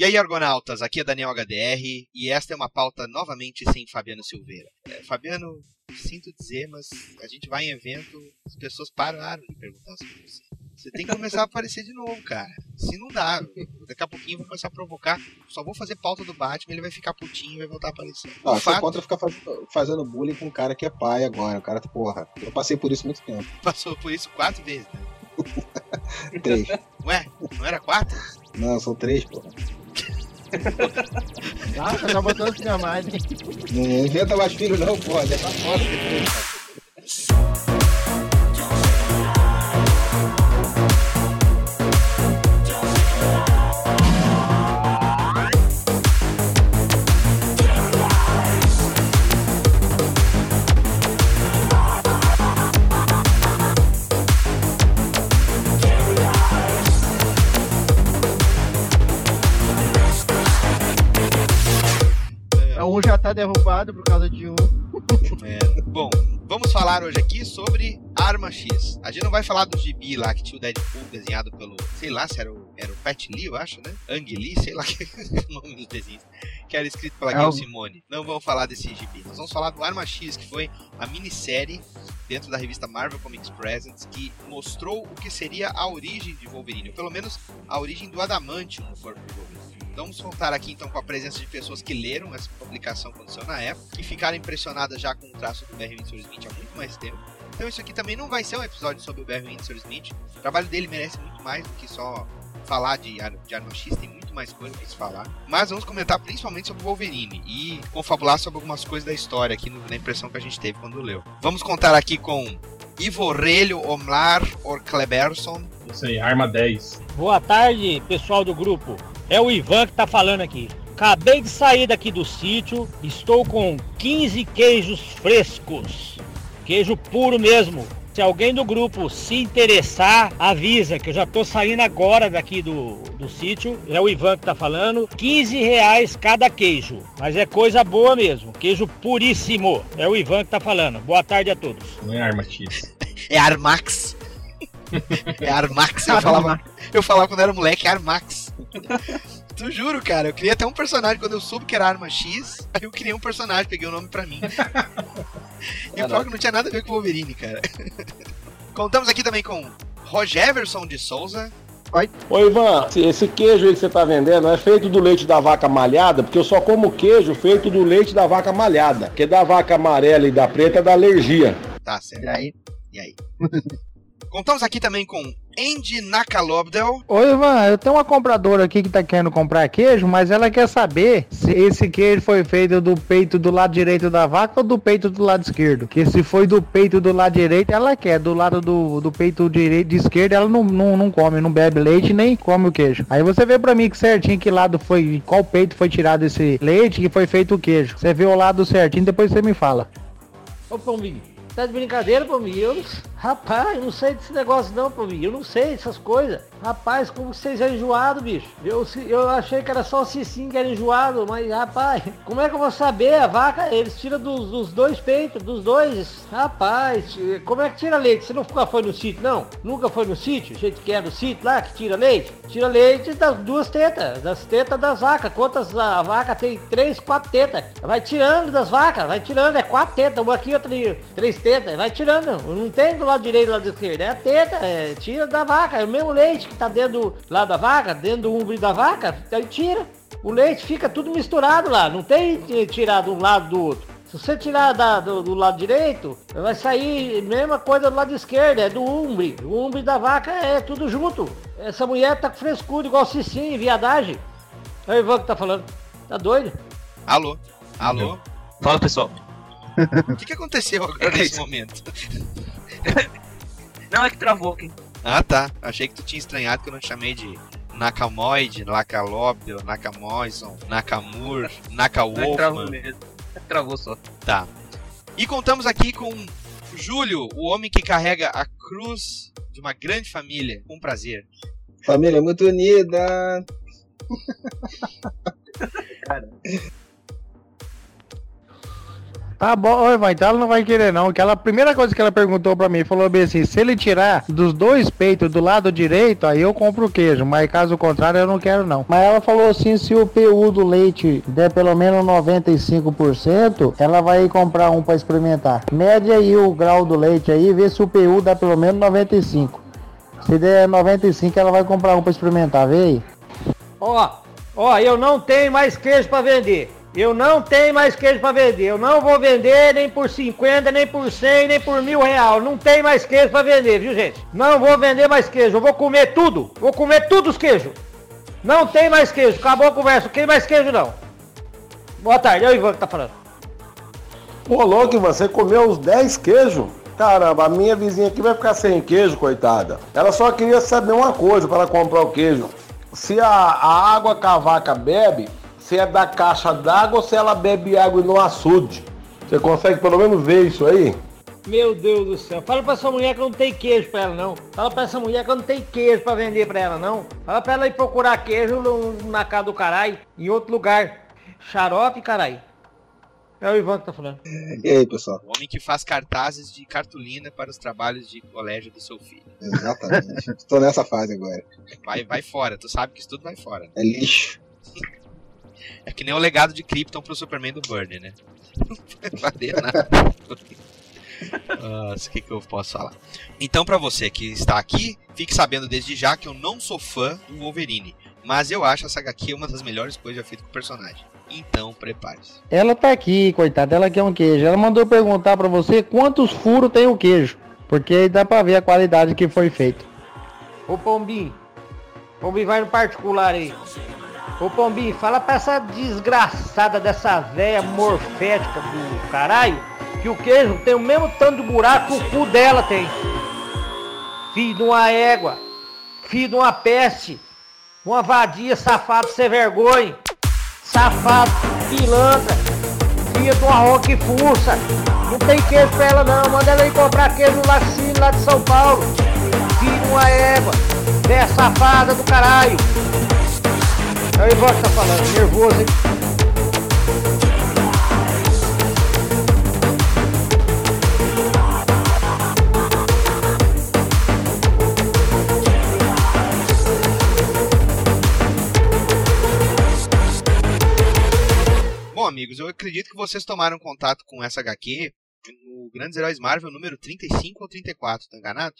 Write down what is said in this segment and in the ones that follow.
E aí, argonautas, aqui é Daniel HDR e esta é uma pauta novamente sem Fabiano Silveira. É, Fabiano, sinto dizer, mas a gente vai em evento, as pessoas pararam de perguntar sobre você. Você tem que começar a aparecer de novo, cara. Se não dá, daqui a pouquinho eu vou começar a provocar. Só vou fazer pauta do Batman, ele vai ficar putinho e vai voltar a aparecer. Ah, você fato... contra ficar faz... fazendo bullying com um cara que é pai agora. O cara, porra, eu passei por isso muito tempo. Passou por isso quatro vezes, né? três. Ué, não era quatro? Não, são três, porra. Ah, tá botando filha mais, hein? Não inventa mais filho não, porra. Já tá fora. Já tá derrubado por causa de um. É. Bom, vamos falar hoje aqui sobre Arma X. A gente não vai falar do gibi lá que tinha o Deadpool desenhado pelo, sei lá se era o, era o Pat Lee, eu acho, né? Ang Lee, sei lá que o nome dos desenhos. Que era escrito pela é Simone. Não vamos falar desse gibi. Nós vamos falar do Arma X, que foi a minissérie dentro da revista Marvel Comics Presents que mostrou o que seria a origem de Wolverine, ou pelo menos a origem do Adamantium no corpo de Wolverine. Vamos contar aqui então com a presença de pessoas que leram essa publicação quando saiu na época, que ficaram impressionadas já com o traço do Barry Windsor Smith há muito mais tempo. Então isso aqui também não vai ser um episódio sobre o Barry Windsor Smith. O trabalho dele merece muito mais do que só falar de, de Arma X, tem muito mais coisa pra se falar. Mas vamos comentar principalmente sobre o Wolverine e confabular sobre algumas coisas da história aqui na impressão que a gente teve quando leu. Vamos contar aqui com Ivo Aurelio Omlar Orkleberson. Isso aí, Arma 10. Boa tarde, pessoal do grupo. É o Ivan que tá falando aqui. Acabei de sair daqui do sítio, estou com 15 queijos frescos. Queijo puro mesmo. Se alguém do grupo se interessar, avisa que eu já tô saindo agora daqui do, do sítio. É o Ivan que tá falando. 15 reais cada queijo. Mas é coisa boa mesmo. Queijo puríssimo. É o Ivan que tá falando. Boa tarde a todos. Não é Arma X. é Armax. É Armax. Eu falava, eu falava quando era moleque, Armax. Tu juro, cara, eu criei até um personagem quando eu soube que era arma X, aí eu criei um personagem, peguei o nome pra mim. e o pior que não tinha nada a ver com o Wolverine, cara. Contamos aqui também com Rogerverson de Souza. Oi. Oi, Ivan, esse queijo aí que você tá vendendo é feito do leite da vaca malhada, porque eu só como queijo feito do leite da vaca malhada, porque da vaca amarela e da preta dá alergia. Tá certo. E aí? E aí? Contamos aqui também com Andy Nakalobdel. Oi, Ivan, eu tenho uma compradora aqui que tá querendo comprar queijo, mas ela quer saber se esse queijo foi feito do peito do lado direito da vaca ou do peito do lado esquerdo. Que se foi do peito do lado direito, ela quer. Do lado do, do peito direito de esquerda, ela não, não, não come, não bebe leite nem come o queijo. Aí você vê pra mim que certinho que lado foi, qual peito foi tirado esse leite que foi feito o queijo. Você vê o lado certinho, depois você me fala. Ô, Pombinho, tá de brincadeira, Pombinho? Eu Rapaz, eu não sei desse negócio não, pô, eu não sei essas coisas. Rapaz, como vocês é enjoado, bicho? Eu, eu achei que era só o Cicinho que era enjoado, mas rapaz, como é que eu vou saber? A vaca, eles tiram dos, dos dois peitos, dos dois. Rapaz, como é que tira leite? Você nunca foi no sítio, não? Nunca foi no sítio? Jeito que é no sítio lá, que tira leite? Tira leite das duas tetas, das tetas das vacas. Quantas a vaca tem? Três, quatro tetas. Vai tirando das vacas, vai tirando, é quatro tetas, uma aqui, outra ali, três tetas, vai tirando. Não tem do lado direito e lado esquerdo. É a teta, é, tira da vaca. É o mesmo leite que tá dentro lá da vaca, dentro do umbigo da vaca, aí tira. O leite fica tudo misturado lá, não tem tirar de um lado do outro. Se você tirar da, do, do, lado direito, vai sair mesma coisa do lado esquerdo, é do umbre. O umbre da vaca é tudo junto. Essa mulher tá com frescura, igual cicinho, viadagem. É o Ivan que tá falando. Tá doido? Alô? Alô? Fala pessoal. O que, que aconteceu agora nesse momento? Não, é que travou aqui. Ah, tá. Achei que tu tinha estranhado que eu não te chamei de Nakamoid, Nakalobdel, Nakamoison, Nakamur, Nakawolfman. Travou mesmo. Travou só. Tá. E contamos aqui com Júlio, o homem que carrega a cruz de uma grande família. Com prazer. Família muito unida. Cara. Tá bom, Ivan, então ela não vai querer não. Que ela, a primeira coisa que ela perguntou pra mim, falou bem assim, se ele tirar dos dois peitos do lado direito, aí eu compro o queijo, mas caso contrário eu não quero não. Mas ela falou assim, se o PU do leite der pelo menos 95%, ela vai comprar um pra experimentar. Mede aí o grau do leite aí, vê se o PU dá pelo menos 95. Se der 95, ela vai comprar um pra experimentar, vê aí. Ó, ó, eu não tenho mais queijo pra vender. Eu não tenho mais queijo pra vender. Eu não vou vender nem por 50, nem por 100, nem por mil real. Não tem mais queijo pra vender, viu gente? Não vou vender mais queijo. Eu vou comer tudo. Vou comer tudo os queijos. Não tem mais queijo. Acabou a conversa. Não tem mais queijo não. Boa tarde. É o Ivan que tá falando. Ô, louco, você comeu uns 10 queijos? Caramba, a minha vizinha aqui vai ficar sem queijo, coitada. Ela só queria saber uma coisa para comprar o queijo. Se a, a água que a vaca bebe, se é da caixa d'água ou se ela bebe água no açude. Você consegue pelo menos ver isso aí? Meu Deus do céu. Fala pra essa mulher que não tem queijo pra ela, não. Fala pra essa mulher que não tem queijo pra vender pra ela, não. Fala pra ela ir procurar queijo na casa do caralho, em outro lugar. Xarope, caralho. É o Ivan que tá falando. E aí, pessoal? O homem que faz cartazes de cartolina para os trabalhos de colégio do seu filho. Exatamente. Tô nessa fase agora. Vai, vai fora, tu sabe que isso tudo vai fora. né? É lixo. É que nem o legado de Krypton pro Superman do Burnie, né? Não valer nada. Nossa, o que, que eu posso falar? Então, pra você que está aqui, fique sabendo desde já que eu não sou fã do Wolverine. Mas eu acho essa HQ uma das melhores coisas já feitas com o personagem. Então, prepare-se. Ela tá aqui, coitada, ela quer um queijo. Ela mandou perguntar pra você quantos furos tem o queijo. Porque aí dá pra ver a qualidade que foi feito. Ô Pombinho. Pombinho vai no particular aí. Ô Pombinho, fala pra essa desgraçada dessa véia morfética do caralho que o queijo tem o mesmo tanto de buraco que o cu dela tem. Filho de uma égua. Filho de uma peste. Uma vadia, safado, sem vergonha. Safado, pilantra. Filha de uma roca que fuça. Não tem queijo pra ela não. Manda ela ir comprar queijo no Lacine lá de São Paulo. Filho de uma égua. Véia safada do caralho. É o que tá falando, nervoso, hein? Bom, amigos, eu acredito que vocês tomaram contato com essa HQ no Grandes Heróis Marvel número 35 ou 34, tá enganado?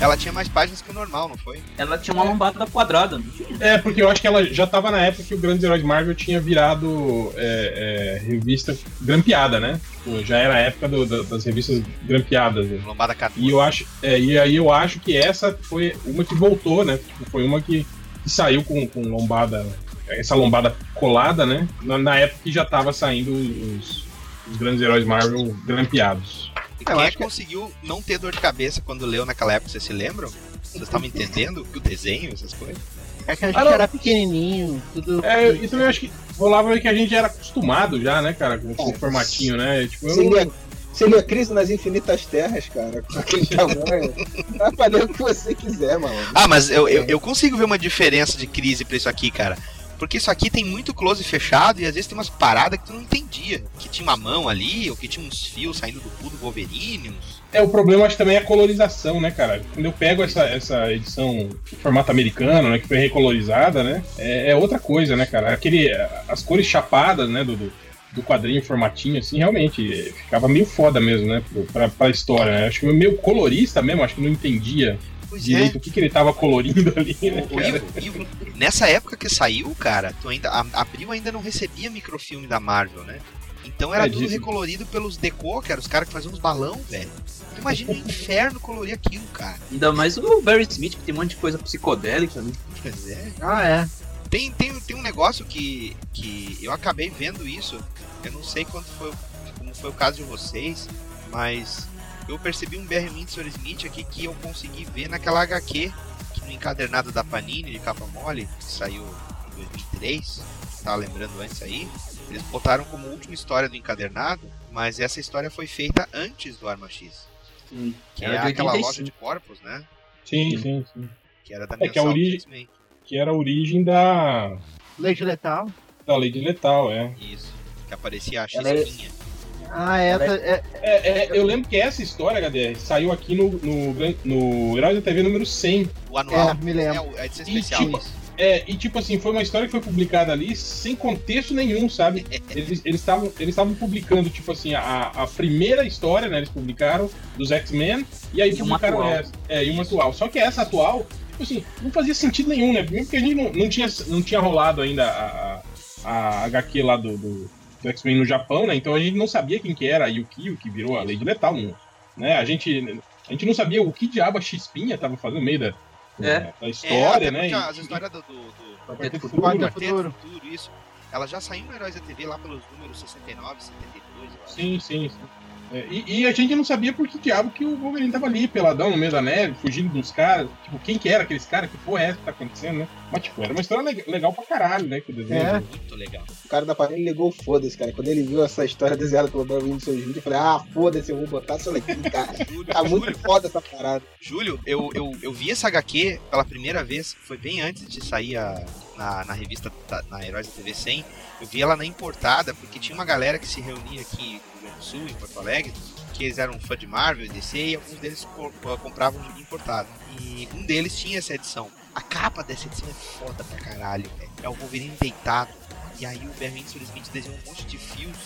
Ela tinha mais páginas que o normal, não foi? Ela tinha uma lombada quadrada, não tinha? É, porque eu acho que ela já tava na época que o Grandes Heróis Marvel tinha virado é, é, revista grampeada, né? Tipo, já era a época do- da- das revistas grampeadas. né? Lombada 14. E eu acho, é, e aí eu acho que essa foi uma que voltou, né? Tipo, Foi uma que, que saiu com, com lombada, essa lombada colada, né? Na, na época que já tava saindo os, os grandes heróis Marvel grampeados. E quem é que conseguiu não ter dor de cabeça quando leu naquela época, vocês se lembram? Vocês estavam entendendo o desenho, essas coisas? É que a gente Ah, era pequenininho, tudo. É, e também eu acho que rolava que a gente era acostumado já, né, cara, com esse formatinho, né? Tipo, eu Você não- lia Crise nas Infinitas Terras, cara, com aquele tamanho. Vai fazer o que você quiser, mano. Ah, mas eu, eu, eu consigo ver uma diferença de crise pra isso aqui, cara. Porque isso aqui tem muito close fechado e às vezes tem umas paradas que tu não entendia. Que tinha uma mão ali, ou que tinha uns fios saindo do cu do Wolverine. Uns... É, o problema acho também é a colorização, né, cara? Quando eu pego essa, essa edição formato americano, né, que foi recolorizada, né, é, é outra coisa, né, cara? Aquele, as cores chapadas, né, do, do, quadrinho, formatinho, assim, realmente é, ficava meio foda mesmo, né, pra, pra história, né? Acho que meio colorista mesmo, acho que não entendia Pois direito o que, que ele tava colorindo ali, né, O? Ivo- Ivo, nessa época que saiu, cara, tu ainda, a Abril ainda não recebia microfilme da Marvel, né? Então era É, tudo recolorido pelos deco, que eram os caras que faziam uns balão, velho. Tu Imagina o inferno colorir aquilo, cara. Ainda mais o Barry Smith, que tem um monte de coisa psicodélica, né? Pois é. Ah, é. Tem, tem, tem um negócio que, que eu acabei vendo isso. Eu não sei quanto foi, como foi o caso de vocês, Mas eu percebi um BR Windsor Smith aqui que eu consegui ver naquela HQ, que no encadernado da Panini de capa mole, que saiu em 2003, tava lembrando antes aí, eles botaram como última história do encadernado, mas essa história foi feita antes do Arma X. Sim. Que Era é de aquela 85. loja de corpos, né? Sim, sim, sim. Que era da É que a origem-. Que era a origem da, Leite letal. da lei de letal, é. Isso. Que aparecia a Ela é-. Ah, essa é. É, é, eu lembro que essa história, HDR, saiu aqui no, no, no Heróis da TV número 100. O anual. É, me lembro. É, a edição E especial. tipo, isso. É, e tipo assim, foi uma história que foi publicada ali sem contexto nenhum, sabe? Eles eles estavam eles estavam publicando, tipo assim, a, a primeira história, né? Eles publicaram dos X-Men, e aí E publicaram essa. É, e uma atual. Só que essa atual, tipo assim, não fazia sentido nenhum, né? Primeiro porque a gente não, não, tinha, não tinha rolado ainda a, a, a HQ lá do, do, do X-Men no Japão, né? Então a gente não sabia quem que era a Yuki, o que virou a Lei de Letal, né? A gente, a gente não sabia o que diabo a X-Pinha tava fazendo no meio da, É. da É, história, até né? porque E- as histórias do, do, do Quarteto Quarteto Futuro. Quarteto Futuro. Futuro, isso. Ela já saiu no Heróis da TV lá pelos números 69, 72, eu acho. Sim, sim, sim. É, e, e a gente não sabia por que diabo que o Wolverine tava ali, peladão, no meio da neve, fugindo dos caras. Tipo, quem que era aqueles caras? Que porra é essa que tá acontecendo, né? Mas, tipo, era uma história le- legal pra caralho, né? Que o desenho. É. Muito legal. O cara da Panini ligou foda-se, cara. Quando ele viu essa história desenhada pelo Barry Windsor Smith, eu falei, ah, foda-se, eu vou botar isso aqui, cara. Júlio, Tá muito Júlio, foda essa parada. Júlio, eu, eu, eu vi essa HQ pela primeira vez, foi bem antes de sair a- na, na revista, da- na Heróis da TV 100. Eu vi ela na importada, porque tinha uma galera que se reunia aqui Sul, em Porto Alegre, que eles eram fã de Marvel DC, e alguns deles co- co- compravam um gibi importado. E um deles tinha essa edição. A capa dessa edição é foda pra caralho, velho. É o Wolverine deitado. E aí o Barry Smith desenhou um monte de fios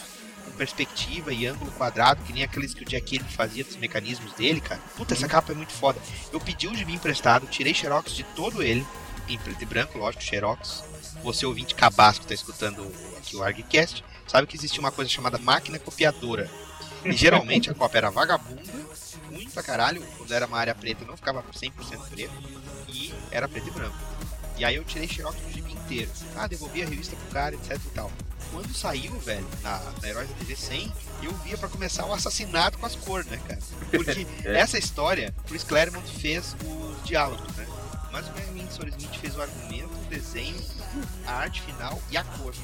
com perspectiva e ângulo quadrado, que nem aqueles que o Jack Kirby fazia dos mecanismos dele, cara. Puta, essa capa é muito foda. Eu pedi o gibi emprestado, tirei xerox de todo ele, em preto e branco, lógico, xerox. Você ouvinte que tá escutando aqui o ArgCast, sabe que existe uma coisa chamada máquina copiadora. E geralmente a cópia era vagabunda, ruim pra caralho, quando era uma área preta não ficava 100% preto, e era preto e branco. E aí eu tirei xerox do gibi inteiro. Ah, devolvi a revista pro cara, etc e tal. Quando saiu, velho, na, na Heróis da TV 100, eu via pra começar o assassinato com as cores, né, cara? Porque É. essa história, Chris Claremont fez os diálogos, né? Mas o Barry Windsor Smith fez o argumento, o desenho, a arte final e a cor.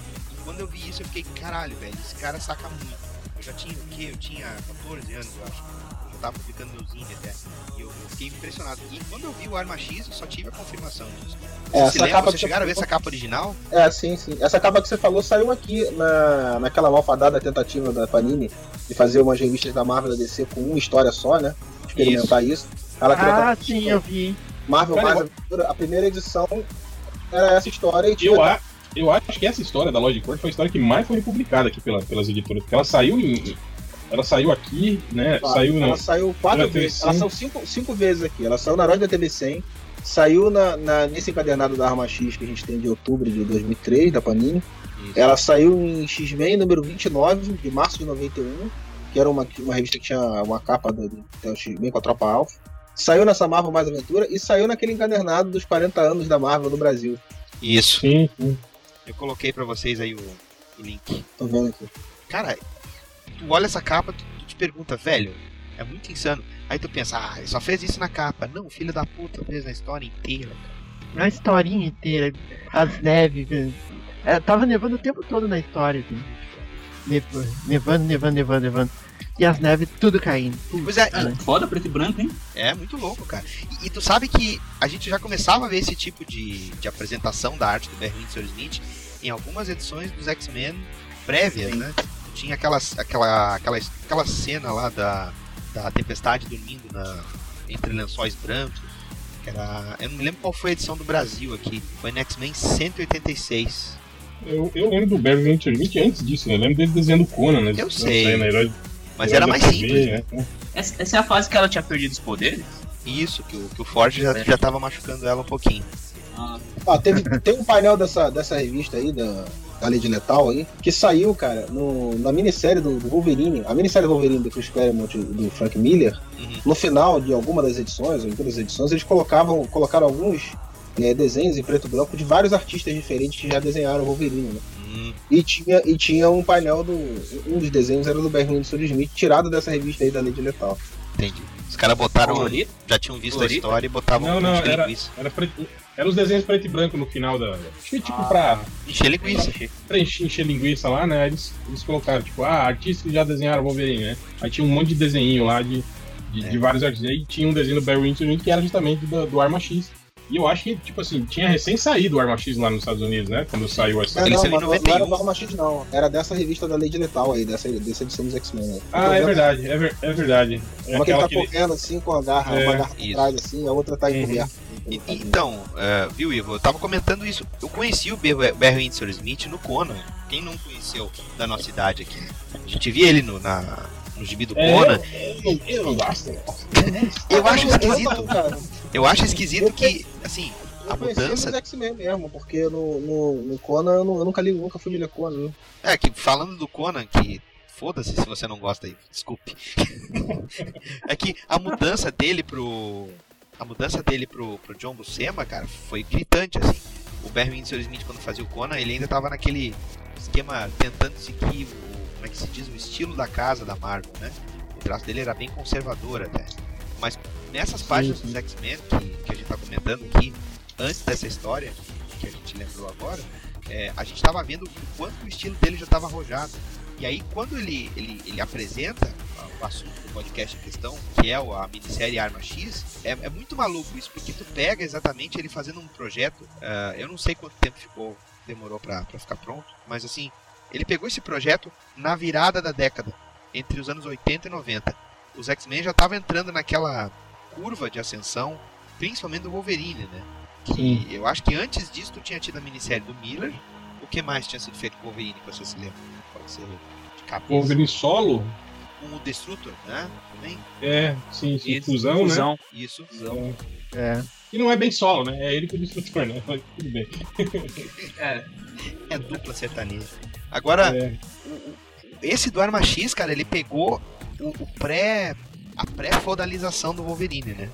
Quando eu vi isso, eu fiquei, caralho, velho, esse cara saca muito. Eu já tinha o quê? Eu tinha 14 anos, eu acho. Eu já tava publicando meu zine até. E eu, eu fiquei impressionado. E quando eu vi o Arma X, eu só tive a confirmação disso. É, essa capa Vocês que chegaram a ver você essa capa original? É, sim, sim. Essa capa que você falou saiu aqui na, naquela malfadada tentativa da Panini de fazer umas revistas da Marvel da DC com uma história só, né? Experimentar isso. Ela criou Ah, sim, eu vi. Marvel Cara, Aventura. A primeira edição era essa história e tinha Eu, a, eu acho que essa história da Loja de Cor foi a história que mais foi republicada aqui pela, pelas editoras. Porque ela saiu em. Ela saiu aqui, né? Ah, saiu ela na. saiu quatro vezes. TV100. Ela saiu cinco, cinco vezes aqui. Ela saiu na Herói da TV 100. Saiu na, na- nesse encadernado da Arma X que a gente tem de outubro de 2003, da Panini. Ela saiu em X-Men número 29, de março de 91, que era uma, uma revista que tinha uma capa do, do, do X-Men com a Tropa Alpha. Saiu nessa Marvel Mais Aventura e saiu naquele encadernado dos 40 anos da Marvel no Brasil. Isso. Sim, sim. Eu coloquei pra vocês aí o, o link. Tô vendo aqui. Cara, tu olha essa capa, tu, tu te pergunta, velho, é muito insano. Aí tu pensa, ah, ele só fez isso na capa. Não, filho da puta fez na história inteira, cara. A historinha inteira, as neves. É, tava nevando o tempo todo na história, assim. Nev- Nevando, nevando, nevando, nevando. E as neves tudo caindo. Pois é, Ah, Foda preto e branco, hein? É muito louco, cara. E, e tu sabe que a gente já começava a ver esse tipo de, de apresentação da arte do Windsor Smith em algumas edições dos X-Men prévias, né? Tinha aquelas, aquela, aquela, aquela cena lá da, da Tempestade dormindo na, entre lençóis brancos. Que era, eu não me lembro qual foi a edição do Brasil aqui. Foi no X-Men 186. Eu, eu lembro do Barry Smith antes disso, né? Eu lembro dele desenhando Conan, né? Eu sei. Na Herói, Mas Herói era mais TV, simples. né? né? Essa, essa é a fase que ela tinha perdido os poderes? Isso, que o, que o Ford já, já tava machucando ela um pouquinho. Ah, teve, tem um painel dessa, dessa revista aí, da, da de Letal aí, que saiu, cara, no, na minissérie do, do Wolverine, a minissérie do Wolverine do Chris Claremont e do Frank Miller, Uhum. no final de alguma das edições, ou em todas as edições, eles colocavam, colocaram alguns é, desenhos em preto e branco de vários artistas diferentes que já desenharam o Wolverine, né? Hum, E tinha, e tinha um painel do. Um dos desenhos era do Barry Windsor Smith, tirado dessa revista aí da Lady Letal. entendi. Os caras botaram. Colorido? Já tinham visto a Colorido? história e botavam Não, um não, era-. Era, preto, era os desenhos preto e branco no final da. Acho que tipo pra, Encher linguiça. pra encher, encher linguiça lá, né? Eles, eles colocaram, tipo, ah, artistas que já desenharam Wolverine, né? Aí tinha um monte de desenho lá de, de, de vários artistas. Aí tinha um desenho do Barry Windsor que era justamente do, do Arma X. E eu acho que, tipo assim, tinha recém saído o Arma X lá nos Estados Unidos, né? Quando saiu essa. Não, Ele não, não, não 91. era do Arma X, não. Era dessa revista da Lady Letal aí, dessa, dessa edição dos X-Men. né? Ah, é verdade, é, ver- é verdade. É Uma que tá que correndo assim com a garra, É, uma garra por isso. trás assim, a outra tá Uhum. encoberta. E- e- Então, é, viu, Ivo? Eu tava comentando isso. Eu conheci o Barry Windsor Smith no Conan. Quem não conheceu da nossa idade aqui? A gente via ele no, na, no gibi do É, Conan. eu, eu não gosto. Eu acho Eu- eu- esquisito. Eu acho esquisito que, assim, a Eu mudança. X-Men mesmo, porque no, no, no Conan eu, não- eu nunca li, nunca fui ler Conan. né? É, que falando do Conan, que. Foda-se se você não gosta aí, desculpe. é que a mudança dele pro. A mudança dele pro, pro John Buscema, cara, foi gritante, assim. O Barry Windsor Smith, quando fazia o Conan, ele ainda tava naquele esquema tentando seguir o. Como é que se diz? O estilo da casa da Marvel, né? O traço dele era bem conservador até. Mas nessas páginas sim. dos X-Men que, que a gente tá comentando aqui, antes dessa história, que a gente lembrou agora, é, a gente tava vendo o quanto o estilo dele já tava arrojado. E aí, quando ele, ele, ele apresenta o assunto do podcast em questão, que é o- a minissérie Arma X, é, é muito maluco isso, porque tu pega exatamente ele fazendo um projeto, ah, eu não sei quanto tempo ficou, demorou pra, pra ficar pronto, mas assim, ele pegou esse projeto na virada da década, entre os anos 80 e 90. Os X-Men já estavam entrando naquela curva de ascensão, principalmente do Wolverine, né? Que Sim. eu acho que antes disso tu tinha tido a minissérie do Miller. O que mais tinha sido feito com o Wolverine, que você se lembra? Pode ser cabeça. Wolverine solo? Com o Destrutor, né? Também. É, sim, sim. Isso, Fusão, né? fusão. Isso. É. E não é bem solo, né? É ele com o destrutor, né? Mas tudo bem. É, É dupla sertaneja. Agora, É. esse do Arma X, cara, ele pegou o, o pré. a pré-fodalização do Wolverine, né?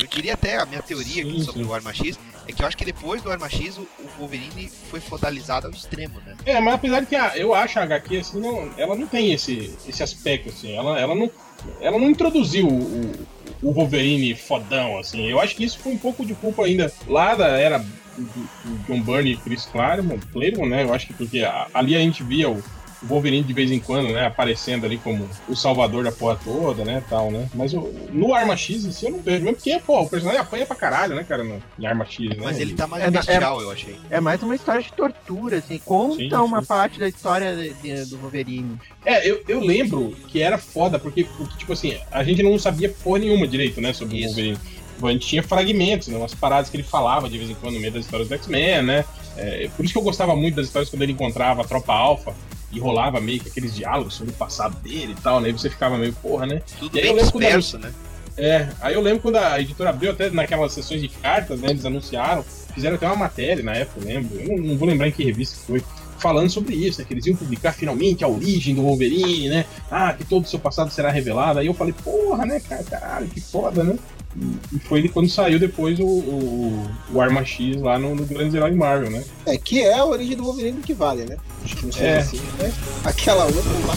Eu diria até a minha teoria aqui Sim, sobre sim. o Arma X é que eu acho que depois do Arma X o, Wolverine foi fodalizado ao extremo, né? É, mas apesar de que a- eu acho a HQ assim, não, ela não tem esse, esse aspecto, assim. Ela, ela, não, ela não introduziu o, o Wolverine fodão, assim. Eu acho que isso foi um pouco de culpa ainda lá da era John Byrne e Chris Claremont, Claremont, né? Eu acho que porque ali a gente via o, o Wolverine de vez em quando, né? Aparecendo ali como o salvador da porra toda, né? Tal, né? Mas o- no Arma X em si eu não vejo. Mesmo porque, pô, o personagem apanha pra caralho, né, cara? No, em Arma X, né? Mas ele tá mais É da- bestial, eu achei. É mais uma história de tortura, assim. Conta Sim, uma sim. parte da história de- de- do Wolverine. É, eu, eu lembro que era foda, porque, porque, tipo assim, a gente não sabia porra nenhuma direito, né, sobre Isso. o Wolverine. Tipo, A gente tinha fragmentos, né, umas paradas que ele falava de vez em quando no meio das histórias do X-Men, né? É, por isso que eu gostava muito das histórias quando ele encontrava a tropa alfa e rolava meio que aqueles diálogos sobre o passado dele e tal, né? E você ficava meio, porra, né? Tudo E aí bem eu lembro quando disperso, né? É, aí eu lembro quando a editora abriu até naquelas sessões de cartas, né? Eles anunciaram, fizeram até uma matéria na época, eu lembro. Eu não, não vou lembrar em que revista foi. Falando sobre isso, né? Que eles iam publicar finalmente a origem do Wolverine, né? Ah, que todo o seu passado será revelado. Aí eu falei, porra, né, cara? Caralho, que foda, né? E- foi ele quando saiu depois o, o, o Arma X lá no, no Grandes Heróis Marvel, né? É, que é a origem do Wolverine que vale, né? Acho que não seja É. assim, né? Aquela outra eu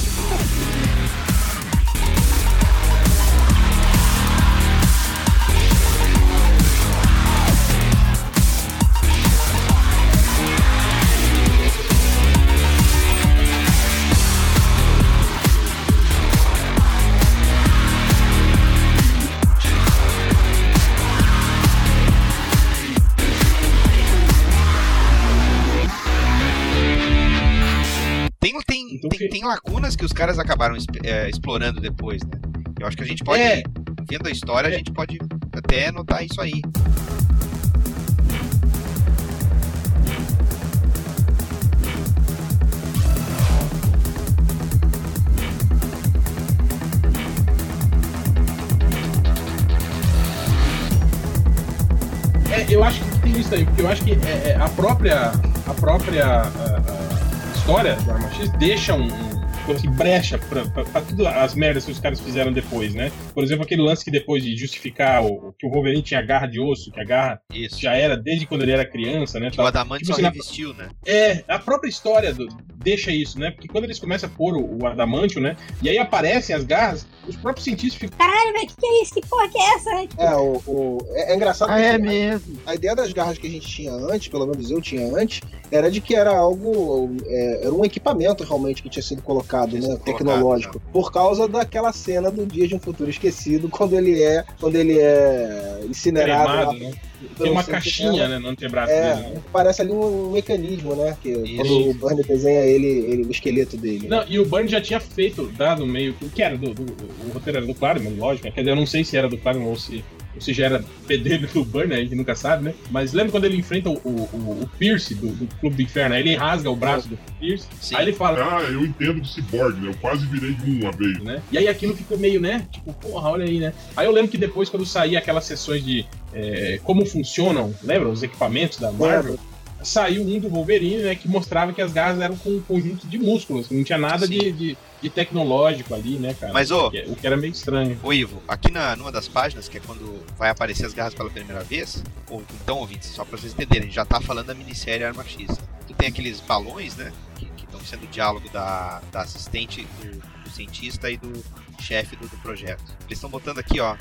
Então, tem, que- tem lacunas que os caras acabaram é, explorando depois, né? Eu acho que a gente pode, É. vendo a história, a É. gente pode até notar isso aí. É, eu acho que tem isso aí, porque eu acho que é, é, a própria, a própria a- a história do Arma X? deixa um, tipo assim, brecha pra todas as merdas que os caras fizeram depois, né? Por exemplo, aquele lance que depois de justificar o, que o Wolverine tinha garra de osso, que a garra Isso. já era desde quando ele era criança, né? Que o. Adamante Tipo só assim, revestiu, né? É, a própria história do- deixa isso, né? Porque quando eles começam a pôr o, o adamantio, né? E aí aparecem as garras, os próprios cientistas ficam. Caralho, velho, que que é isso? Que porra que é essa, né? É, o, o- é, é engraçado Ah, é a- mesmo. a ideia das garras que a gente tinha antes, pelo menos eu tinha antes, era de que era algo. é, era um equipamento realmente que tinha sido colocado, Tinha né? Tecnológico. Por causa daquela cena do Dia de um Futuro Esquecido, quando ele é. Quando ele é incinerado. lá cremados, né? Tem uma caixinha, né, no antebraço É, dele. Né? parece ali um mecanismo, né? Que Isso. quando o Burner desenha ele, ele, o esqueleto dele. né? Não, e o Burn já tinha feito, dado meio que. que era do, do- o roteiro era do Claremont, lógico. né? Quer dizer, eu não sei se era do Claremont ou se, ou se já era pedreiro do Burn, né? A gente nunca sabe, né? Mas lembra quando ele enfrenta o, o, o- o Pierce do, do Clube do Inferno? Aí ele rasga o braço do Pierce. Sim. Aí ele fala. Ah, eu entendo de cyborg, né? Eu quase virei um uma vez. né? E aí aquilo fica meio, né? Tipo, porra, olha aí, né? Aí eu lembro que depois, quando saía aquelas sessões de é, como funcionam, lembra? Os equipamentos da Marvel, saiu um do Wolverine, né? Que mostrava que as garras eram com um conjunto de músculos, não tinha nada de, de, de tecnológico ali, né, cara? Mas, ô, O que- O que era meio estranho. Ô Ivo, aqui na, numa das páginas, que é quando vai aparecer as garras pela primeira vez, ou então, ouvintes, só pra vocês entenderem, a gente já tá falando da minissérie Arma X. Tu tem aqueles balões, né? Que estão sendo o diálogo da, da assistente, do, do cientista e do chefe do, do projeto. Eles estão botando aqui, ó,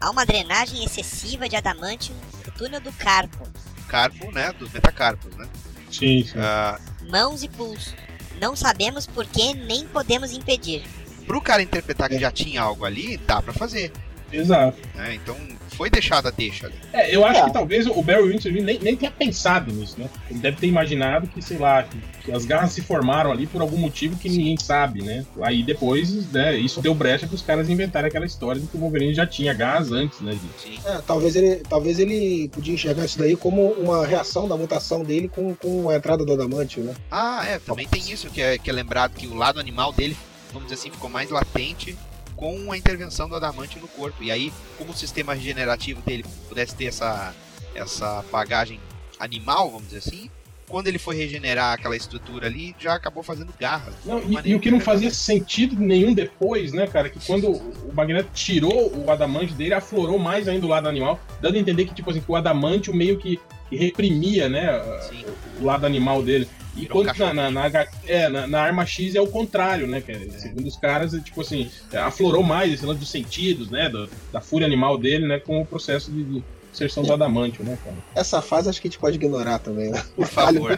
Há uma drenagem excessiva de adamantium no túnel do carpo. Carpo, né? Dos metacarpos, né? Sim, sim. Ah, Mãos e pulso. Não sabemos por que nem podemos impedir. pro cara interpretar que já tinha algo ali, dá pra fazer. Exato. Né? Então, foi deixada a deixa ali. É, eu acho É. que talvez o Barry Windsor nem, nem tenha pensado nisso, né? Ele deve ter imaginado que, sei lá, que, que as garras se formaram ali por algum motivo que ninguém sabe, né? Aí depois, né, isso deu brecha para os caras inventarem aquela história de que o Wolverine já tinha garras antes, né? Sim. É, talvez, ele, talvez ele podia enxergar isso daí como uma reação da mutação dele com, com a entrada do Adamantio, né? Ah, é, também tem isso que é, que é lembrado que o lado animal dele, vamos dizer assim, ficou mais latente com a intervenção do adamante no corpo. E aí, como o sistema regenerativo dele pudesse ter essa, essa bagagem animal, vamos dizer assim, quando ele foi regenerar aquela estrutura ali, já acabou fazendo garras. Não, e, e o que não fazia sentido nenhum depois, né, cara? Que quando o Magneto tirou o adamante dele, aflorou mais ainda o lado animal, dando a entender que, tipo assim, que o adamante meio que, que reprimia, né, Sim. o lado animal dele. E Virou um quando na, na, na, é, na, na arma X é o contrário, né? Que é, Segundo os caras, é, tipo assim, é, aflorou mais esse lance dos sentidos, né? do- da fúria animal dele, né? Com o processo de, de inserção do adamantio, né, cara? Essa fase acho que a gente pode ignorar também, né? Por favor,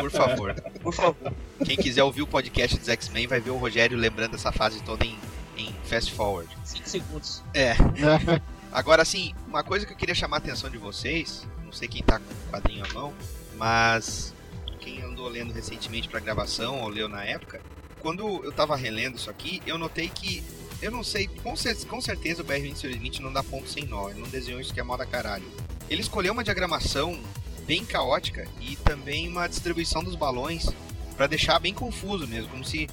por favor. Por favor. Quem quiser ouvir o podcast dos X-Men vai ver o Rogério lembrando essa fase toda em, em fast forward. 5 segundos. É. Agora, assim, uma coisa que eu queria chamar a atenção de vocês, não sei quem tá com o quadrinho à mão, mas quem andou lendo recentemente pra gravação ou leu na época, quando eu tava relendo isso aqui, eu notei que, eu não sei, com, cer- com certeza o BR-2020 não dá ponto sem nó, ele não desenhou isso que é moda caralho. Ele escolheu uma diagramação bem caótica e também uma distribuição dos balões pra deixar bem confuso mesmo, como se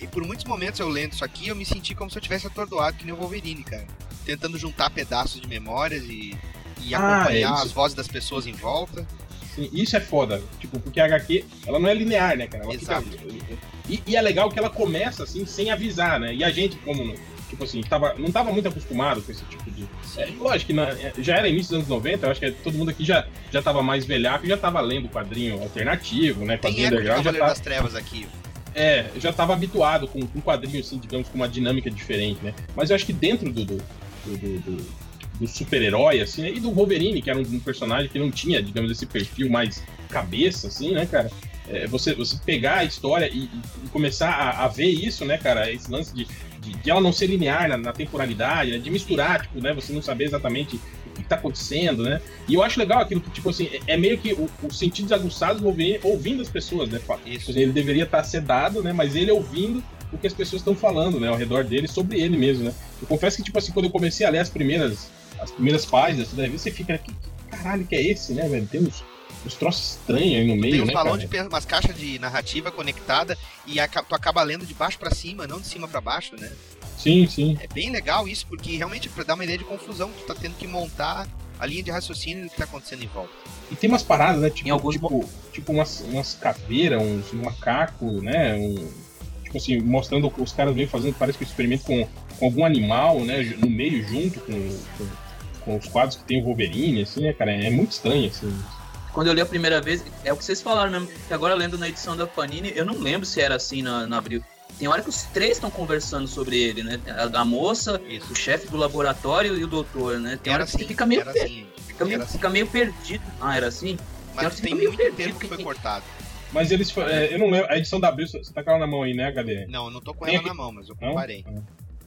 e por muitos momentos eu lendo isso aqui, eu me senti como se eu tivesse atordoado que nem o Wolverine, cara tentando juntar pedaços de memórias e, e Ah, acompanhar é as vozes das pessoas em volta. Sim, isso é foda. Tipo, porque a HQ, ela não é linear, né, cara? Ela Exato. fica. E, e é legal que ela começa assim, sem avisar, né? E a gente, como. não- Tipo assim, tava, não tava muito acostumado com esse tipo de. É, lógico que na- é, já era início dos anos 90, eu acho que todo mundo aqui já, já tava mais velhaco e já tava lendo quadrinho alternativo, né? Tem Quadrinho de underground, já tava, das Trevas aqui. é, eu já tava habituado com, com quadrinho, assim, digamos, com uma dinâmica diferente, né? Mas eu acho que dentro do, do, do, do- do- super-herói, assim, né? E do Wolverine, que era um, um personagem que não tinha, digamos, esse perfil mais cabeça, assim, né, cara? É, você, você pegar a história e, e- começar a, a ver isso, né, cara? Esse lance de, de, de ela não ser linear na, na temporalidade, né? De misturar, tipo, né? Você não saber exatamente o que tá acontecendo, né? E eu acho legal aquilo que, tipo assim, é, é meio que o- os sentidos aguçados do Wolverine ouvindo as pessoas, né? Isso. Ele deveria estar sedado, né? Mas ele ouvindo o que as pessoas estão falando, né? Ao redor dele, sobre ele mesmo, né? Eu confesso que, tipo assim, quando eu comecei a ler as primeiras, as primeiras páginas, você fica, que caralho que é esse, né, velho? Tem uns, uns troços estranhos aí no meio, Tem uns né, cara? de umas caixas de narrativa conectada e aca- tu acaba lendo de baixo pra cima, não de cima pra baixo, né? Sim, sim. É bem legal isso, porque realmente pra dar uma ideia de confusão, tu tá tendo que montar a linha de raciocínio do que tá acontecendo em volta. E tem umas paradas, né? Tipo, Em alguns tipo, tipo umas, umas caveiras, uns um macaco, né? Um, tipo assim, mostrando os caras vêm fazendo, parece que um experimento com, com algum animal, né? No meio, junto com, com, com os quadros que tem o Wolverine, assim, né, cara? É muito estranho, assim. Quando eu li a primeira vez, é o que vocês falaram mesmo, que agora lendo na edição da Panini, eu não lembro se era assim na, na Abril. Tem hora que os três estão conversando sobre ele, né? A, a moça, Isso. o chefe do laboratório e o doutor, né? Tem hora Era que você assim, fica meio, era per- assim, fica meio, assim. fica meio perdido. Ah, era assim? Mas Tem tem meio muito perdido tempo que foi que- cortado. Mas eles. é, eu não lembro. A edição da Abril, você tá com ela na mão aí, né, HD? Não, eu não tô com Tem ela aqui- na mão, mas eu Não? comparei.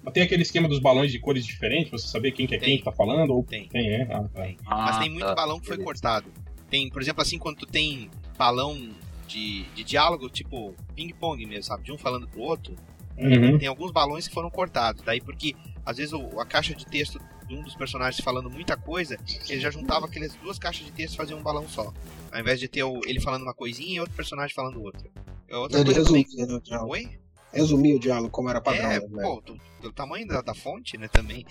Mas tem aquele esquema dos balões de cores diferentes, pra você saber quem que é Tem. quem que tá falando? Ou Tem. tem, é? Ah, tá. Tem. Ah, Mas tem muito tá. balão que foi Beleza. cortado. Tem, por exemplo, assim, quando tu tem balão de, de diálogo, tipo ping-pong mesmo, sabe? De um falando pro outro, Uhum. tem alguns balões que foram cortados. Daí porque, às vezes, a caixa de texto de um dos personagens falando muita coisa, ele já juntava aquelas duas caixas de texto e fazia um balão só. Ao invés de ter o- ele falando uma coisinha e outro personagem falando outra. É Outra Ele coisa resumia né, o diálogo. Oi? Resumia o diálogo como era padrão. É, né, pô, do- pelo tamanho da, da fonte, né, também.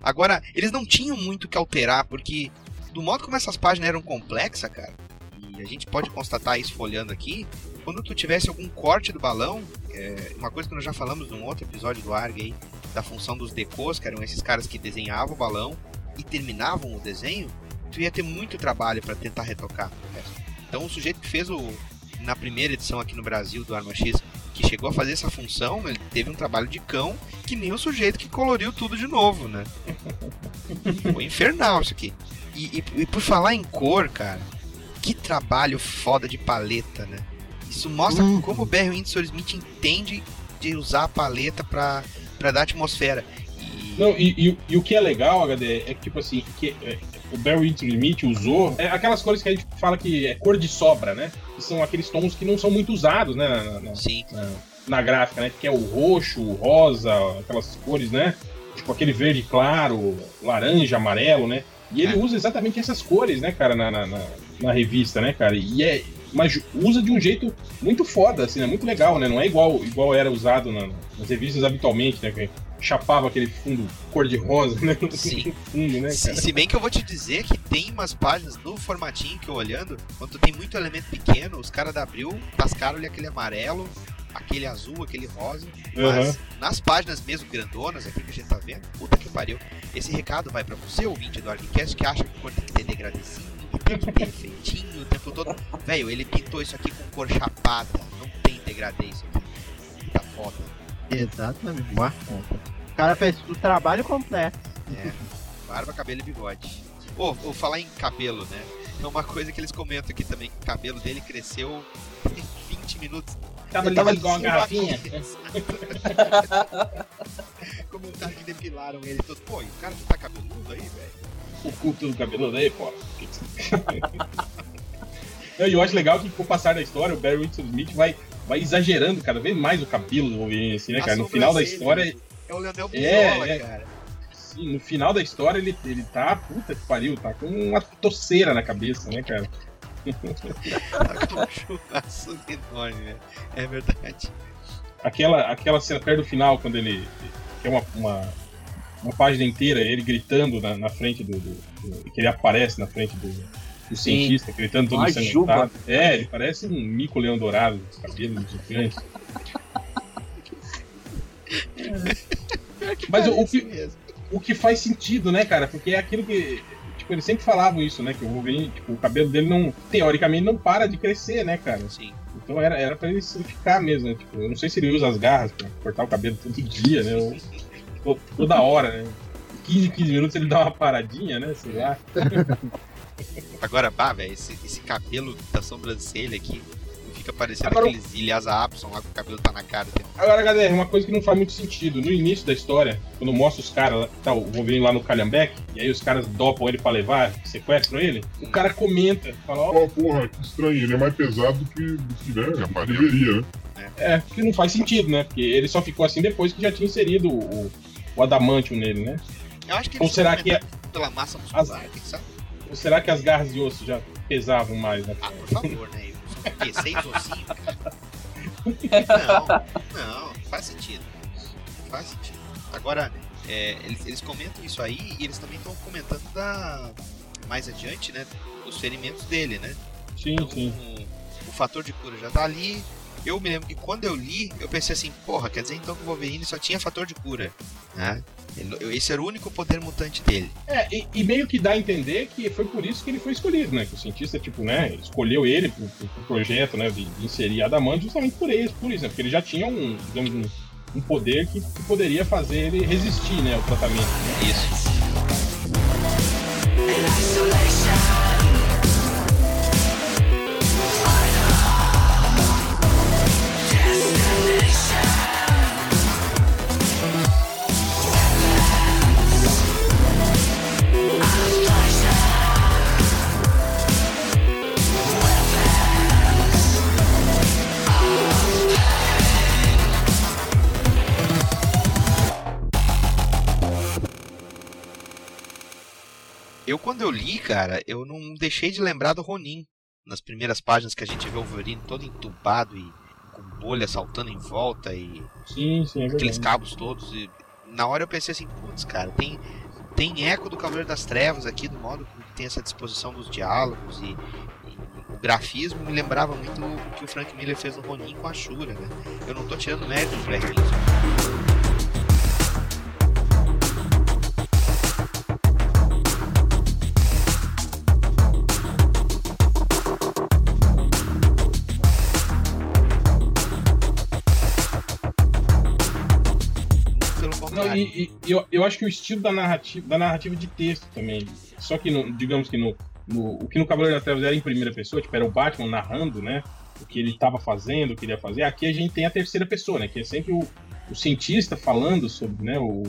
Agora, eles não tinham muito o que alterar, porque do modo como essas páginas eram complexas, cara, e a gente pode constatar isso folhando aqui, quando tu tivesse algum corte do balão, é, uma coisa que nós já falamos num outro episódio do ARG aí, da função dos decos, que eram esses caras que desenhavam o balão e terminavam o desenho, tu ia ter muito trabalho para tentar retocar o resto. Então o sujeito que fez o na primeira edição aqui no Brasil do Arma X, que chegou a fazer essa função, ele teve um trabalho de cão, que nem o sujeito que coloriu tudo de novo, né? Foi infernal isso aqui. E, e- e por falar em cor, cara, que trabalho foda de paleta, né? Isso mostra Uhum. como o Barry Windsor Smith entende de usar a paleta pra, pra dar atmosfera. E- Não, e, e- e o que é legal, HD, é que, tipo assim, que é, o Barry Windsor Smith usou é aquelas cores que a gente fala que é cor de sobra, né? Que são aqueles tons que não são muito usados, né? Na, na- Sim, na- na gráfica, né? Que é o roxo, o rosa, aquelas cores, né? Tipo aquele verde claro, laranja, amarelo, né? E ele É. usa exatamente essas cores, né, cara, na, na, na- revista, né, cara? E é. Mas usa de um jeito muito foda, assim, né? Muito legal, né? Não é igual, igual era usado na- nas revistas habitualmente, né? Chapava aquele fundo cor-de-rosa, né? Sim. fundo, né, Se, cara? se bem que eu vou te dizer que tem umas páginas no formatinho que eu olhando, quando tem muito elemento pequeno, os caras da Abril tascaram-lhe aquele amarelo, aquele azul, aquele rosa. Mas Aham. nas páginas mesmo grandonas aqui que a gente tá vendo, puta que pariu. Esse recado vai pra você, ouvinte do Arquicast, que acha que cor tem que ter degradezinho, tem que ter efeitinho o tempo todo. Velho, ele pintou isso aqui com cor chapada. Não tem degradê isso aqui. Tá foda. Exatamente. O cara fez o trabalho completo. É. Barba, cabelo e bigode. Ô, vou falar em cabelo, né? É uma coisa que eles comentam aqui também, o cabelo dele cresceu em 20 minutos. Tava tava igual uma garrafinha. Comentaram que depilaram ele todo. Pô, e o cara que tá cabeludo aí, velho? o culto do cabeludo aí, pô. Não, E eu acho legal que com o passar da história, o Barry Windsor Smith vai, vai exagerando cada vez mais o cabelo do Wolverine, assim, né, cara? No final da história, É o Leonel É, Brizola, é. cara. sim, no final da história ele, ele tá, puta que pariu, tá com uma toceira na cabeça, né, cara? Tá com um churrasco enorme, né? É verdade. Aquela, aquela cena perto do final, quando ele. que é uma, uma, uma página inteira, ele gritando na, na frente do, do- do- que ele aparece na frente do, do cientista, gritando todo Uma ensanguentado. É, ele parece um mico leão dourado, os cabelos gigantes. Mas o, o que, o que faz sentido, né, cara? Porque é aquilo que. Tipo, eles sempre falavam isso, né? Que o Wolverine, tipo, o cabelo dele não. Teoricamente não para de crescer, né, cara? Sim. Então era, era pra ele se ficar mesmo, né? Tipo, eu não sei se ele usa as garras pra cortar o cabelo todo dia, né? Ou, to- toda hora, né? 15, 15 minutos ele dá uma paradinha, né? Sei lá. Agora, bah, velho, esse, esse cabelo da sobrancelha aqui fica parecendo Agora- aqueles Ilhas Abson lá que o cabelo tá na cara. Tem- Agora, galera, uma coisa que não faz muito sentido. No início da história, quando mostra os caras, lá- tá o Wolverine lá no Calhambeck, e aí os caras dopam ele pra levar, sequestram ele, o cara comenta, fala, ó, Ó, porra, que estranho, ele é mais pesado do que, do que né? Mas deveria, né? é, que não faz sentido, né? Porque ele só ficou assim depois que já tinha inserido o, o adamantium nele, né? Eu acho que Ou será que é- pela massa muscular, quem sabe? Ou será que as garras de osso já pesavam mais, né? Ah, por favor, né? O quê? Seis ossinhos? cara? Não, não, faz sentido. Faz sentido. Agora, é, eles, eles comentam isso aí e eles também estão comentando da. Mais adiante, né? Os ferimentos dele, né? Sim, Então, sim. o, o fator de cura já tá ali. Eu me lembro que quando eu li, eu pensei assim, porra, quer dizer então que o Wolverine só tinha fator de cura, né? Esse era o único poder mutante dele. É, e, e meio que dá a entender que foi por isso que ele foi escolhido, né? Que o cientista, tipo, né, escolheu ele pro, pro- pro projeto, né, de, de inserir Adamant justamente por isso, por isso, né? Porque ele já tinha um, digamos, um, um poder que, que poderia fazer ele resistir, né, ao tratamento. Né? Isso. Eu, quando eu li, cara, eu não deixei de lembrar do Ronin. Nas primeiras páginas que a gente vê o Wolverine todo entubado e com bolha saltando em volta e Sim, sim, é aqueles cabos todos. E na hora eu pensei assim, putz, cara, tem, tem eco do Cavaleiro das Trevas aqui, do modo que tem essa disposição dos diálogos e, e o grafismo me lembrava muito o que o Frank Miller fez no Ronin com a Shura, né? Eu não tô tirando mérito do Black Winsor. Não, e, e eu, eu acho que o estilo da narrativa, da narrativa de texto também. Só que, no- digamos que no, no- o que no Cavaleiro das Trevas era em primeira pessoa, tipo, era o Batman narrando, né? O que ele estava fazendo, o que ele ia fazer. Aqui a gente tem a terceira pessoa, né? Que é sempre o, o cientista falando sobre né, o,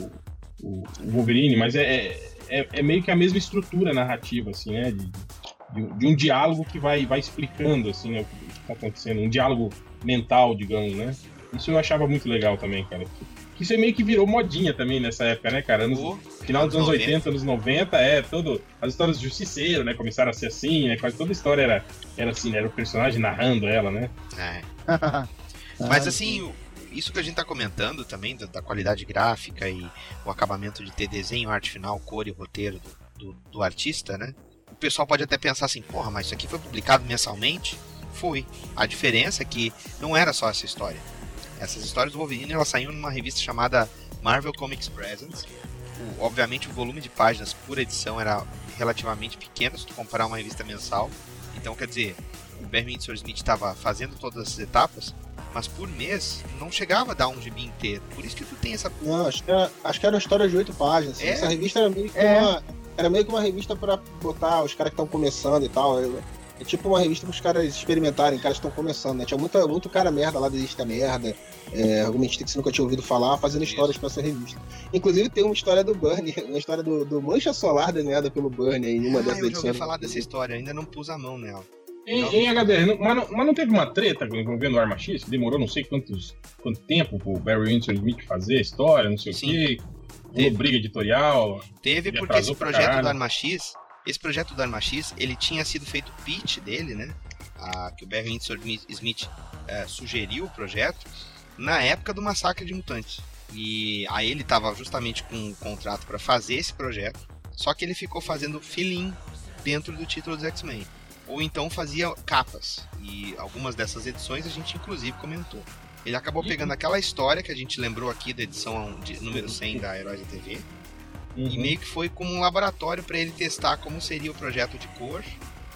o, o Wolverine, mas é, é, é- é meio que a mesma estrutura narrativa, assim, né? De, de, de um diálogo que vai, vai explicando, assim, né, o que está acontecendo. Um diálogo mental, digamos, né? Isso eu achava muito legal também, cara. Que Isso meio que virou modinha também nessa época, né, cara? Anos, O- final dos anos anos 80, anos 90, é, todo. As histórias do Justiceiro, né? Começaram a ser assim, né? Quase toda história era, era assim, né? Era o personagem narrando ela, né? É. Mas assim, isso que a gente tá comentando também, da, da qualidade gráfica e o acabamento de ter desenho, arte final, cor e roteiro do, do, do artista, né? O pessoal pode até pensar assim, porra, mas isso aqui foi publicado mensalmente? Foi. A diferença é que não era só essa história. Essas histórias do Wolverine, elas saíram numa revista chamada Marvel Comics Presents. O- obviamente o volume de páginas por edição era relativamente pequeno se tu comparar uma revista mensal. Então, quer dizer, o Barry Windsor Smith estava fazendo todas essas etapas, mas por mês não chegava a dar um gibi inteiro. Por isso que tu tem essa. Não, acho que era, acho que era uma história de oito páginas. É? Essa revista era meio que É. uma. Era meio que uma revista pra botar os caras que estão começando e tal. É, é tipo uma revista para os caras experimentarem, caras estão começando, né? Tinha muita, muito cara merda lá desde a merda, é, argumentista que você nunca tinha ouvido falar, fazendo histórias pra essa revista. Inclusive tem uma história do Burnie, uma história do, do Mancha Solar desenhada pelo Burnie em uma Ah, dessas eu já ouvi edições. falar dessa história, ainda não pus a mão nela. Em, em HDR, não- mas, não, mas não teve uma treta envolvendo o Arma X, que demorou não sei quantos, quanto tempo pro Barry Windsor Smith fazer a história, não sei Sim. o quê. Teve. Briga editorial. Teve porque esse projeto caralho. do Arma X, esse projeto do Arma X, ele tinha sido feito o pitch dele, né? A- que o Barry Windsor Smith- eh, sugeriu o projeto na época do massacre de mutantes. E aí ele estava justamente com um contrato para fazer esse projeto, só que ele ficou fazendo fill-in dentro do título dos X-Men. Ou então fazia capas. E algumas dessas edições a gente inclusive comentou. Ele acabou pegando aquela história que a gente lembrou aqui da edição de número 100 da Heróis da TV e Uhum. meio que foi como um laboratório para ele testar como seria o projeto de cor,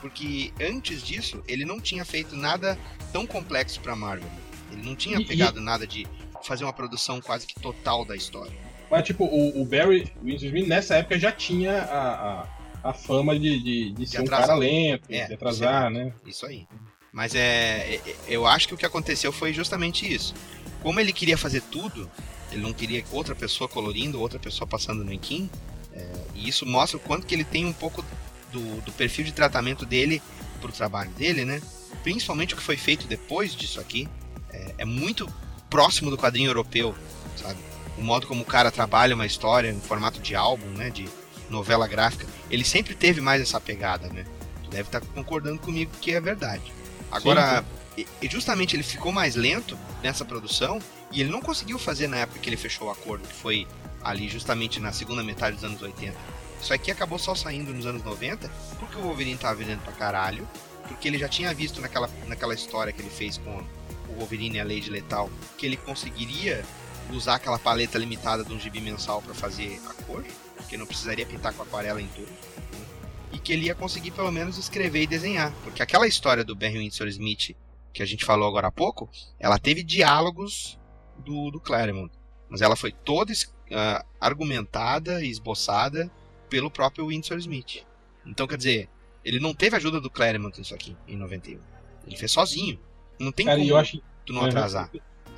porque antes disso ele não tinha feito nada tão complexo para Marvel. Ele não tinha E- pegado nada de fazer uma produção quase que total da história. Mas, tipo, o, o Barry Windsor nessa época já tinha a, a, a fama de, de, de ser um atrasar. cara lento, É, de atrasar, né? Isso aí. Mas é, é- eu acho que o que aconteceu foi justamente isso. Como ele queria fazer tudo, ele não queria outra pessoa colorindo, outra pessoa passando no inquim, é, e isso mostra o quanto que ele tem um pouco do, do perfil de tratamento dele pro trabalho dele, né? Principalmente o que foi feito depois disso aqui, é, é muito próximo do quadrinho europeu, sabe? O modo como o cara trabalha uma história em formato de álbum, né? De novela gráfica. Ele sempre teve mais essa pegada, né? Tu deve estar concordando comigo que é verdade. Agora, e- e justamente ele ficou mais lento nessa produção e ele não conseguiu fazer na época que ele fechou o acordo, que foi ali justamente na segunda metade dos anos 80. Isso aqui acabou só saindo nos anos 90 porque o Wolverine tava vendendo pra caralho, porque ele já tinha visto naquela, naquela história que ele fez com o Wolverine e a Lady Letal que ele conseguiria usar aquela paleta limitada de um gibi mensal para fazer a cor, que não precisaria pintar com aquarela em tudo. né? E que ele ia conseguir pelo menos escrever e desenhar. Porque aquela história do Barry Windsor Smith, que a gente falou agora há pouco, ela teve diálogos do, do Claremont. Mas ela foi toda ah, argumentada e esboçada pelo próprio Windsor Smith. Então, quer dizer, ele não teve ajuda do Claremont nisso aqui, em 91. Ele fez sozinho. Não tem Cara, como eu acho. tu não atrasar.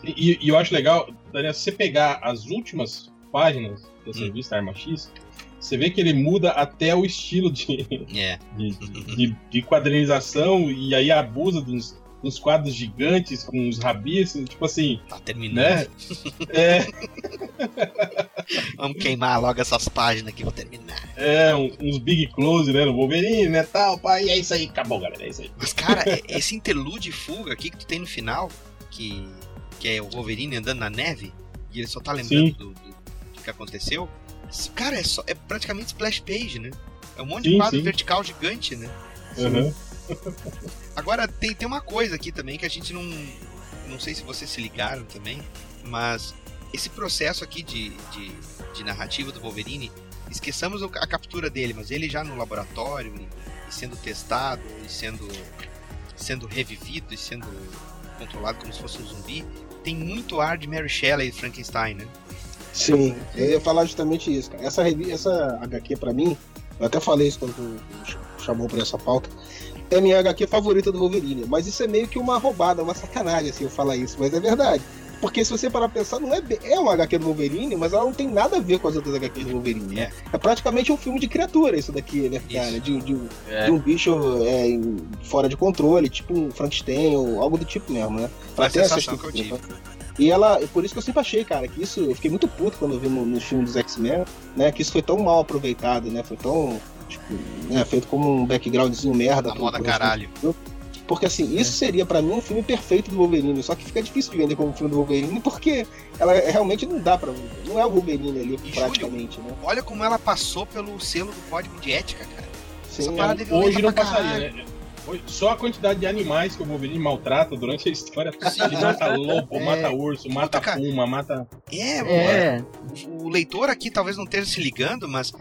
E, e eu acho legal, Daniel, se você pegar as últimas páginas dessa Hum. revista Arma X, você vê que ele muda até o estilo de, É. de, de, de quadrinização e aí abusa dos, dos quadros gigantes com os rabis, tipo assim, Tá terminando. né? É, Vamos queimar logo essas páginas aqui, vou terminar. é um- uns big close, né? No Wolverine, né? Tal, pai, e é isso aí, acabou, galera, é isso aí. Mas, cara, é- esse interlude fuga aqui que tu tem no final, que, que é o Wolverine andando na neve, e ele só tá lembrando do, do- do que aconteceu. Cara, é, só, é praticamente splash page, né? É um monte de Sim, quadro sim. vertical gigante, né? Uhum. Agora, tem, tem uma coisa aqui também que a gente não. Não sei se vocês se ligaram também, mas esse processo aqui de, de, de narrativa do Wolverine, esqueçamos a captura dele, mas ele já no laboratório e, sendo testado, e sendo, sendo revivido e sendo controlado como se fosse um zumbi, tem muito ar de Mary Shelley e Frankenstein, né? Sim, eu ia falar justamente isso, cara. Essa, essa HQ, pra mim, eu até falei isso quando chamou pra essa pauta, é a minha HQ favorita do Wolverine. Mas isso é meio que uma roubada, uma sacanagem, assim, eu falar isso, mas é verdade. Porque se você parar pra pensar, não é, é uma HQ do Wolverine, mas ela não tem nada a ver com as outras HQs do Wolverine, né? É praticamente um filme de criatura isso daqui, né, cara? De, de, É. de um bicho é, fora de controle, tipo um Frankenstein ou algo do tipo mesmo, né? Foi a ter essa que eu estrutura. E ela, por isso que eu sempre achei, cara, que isso, eu fiquei muito puto quando eu vi no, no filme dos X-Men, né, que isso foi tão mal aproveitado, né, foi tão, tipo, né, feito como um backgroundzinho merda. Da pro- moda caralho. Porque assim, isso seria pra mim um filme perfeito do Wolverine, só que fica difícil de vender como filme do Wolverine, porque ela realmente não dá pra, não é o Wolverine ali, E, praticamente, né. Olha como ela passou pelo selo do código de ética, cara. Sim, Essa é- é Hoje não passaria, caralho. né? Só a quantidade de animais que o Wolverine maltrata durante a história. Ele mata lobo, É. mata urso, mata cara. puma, mata. É, É, o leitor aqui talvez não esteja se ligando, mas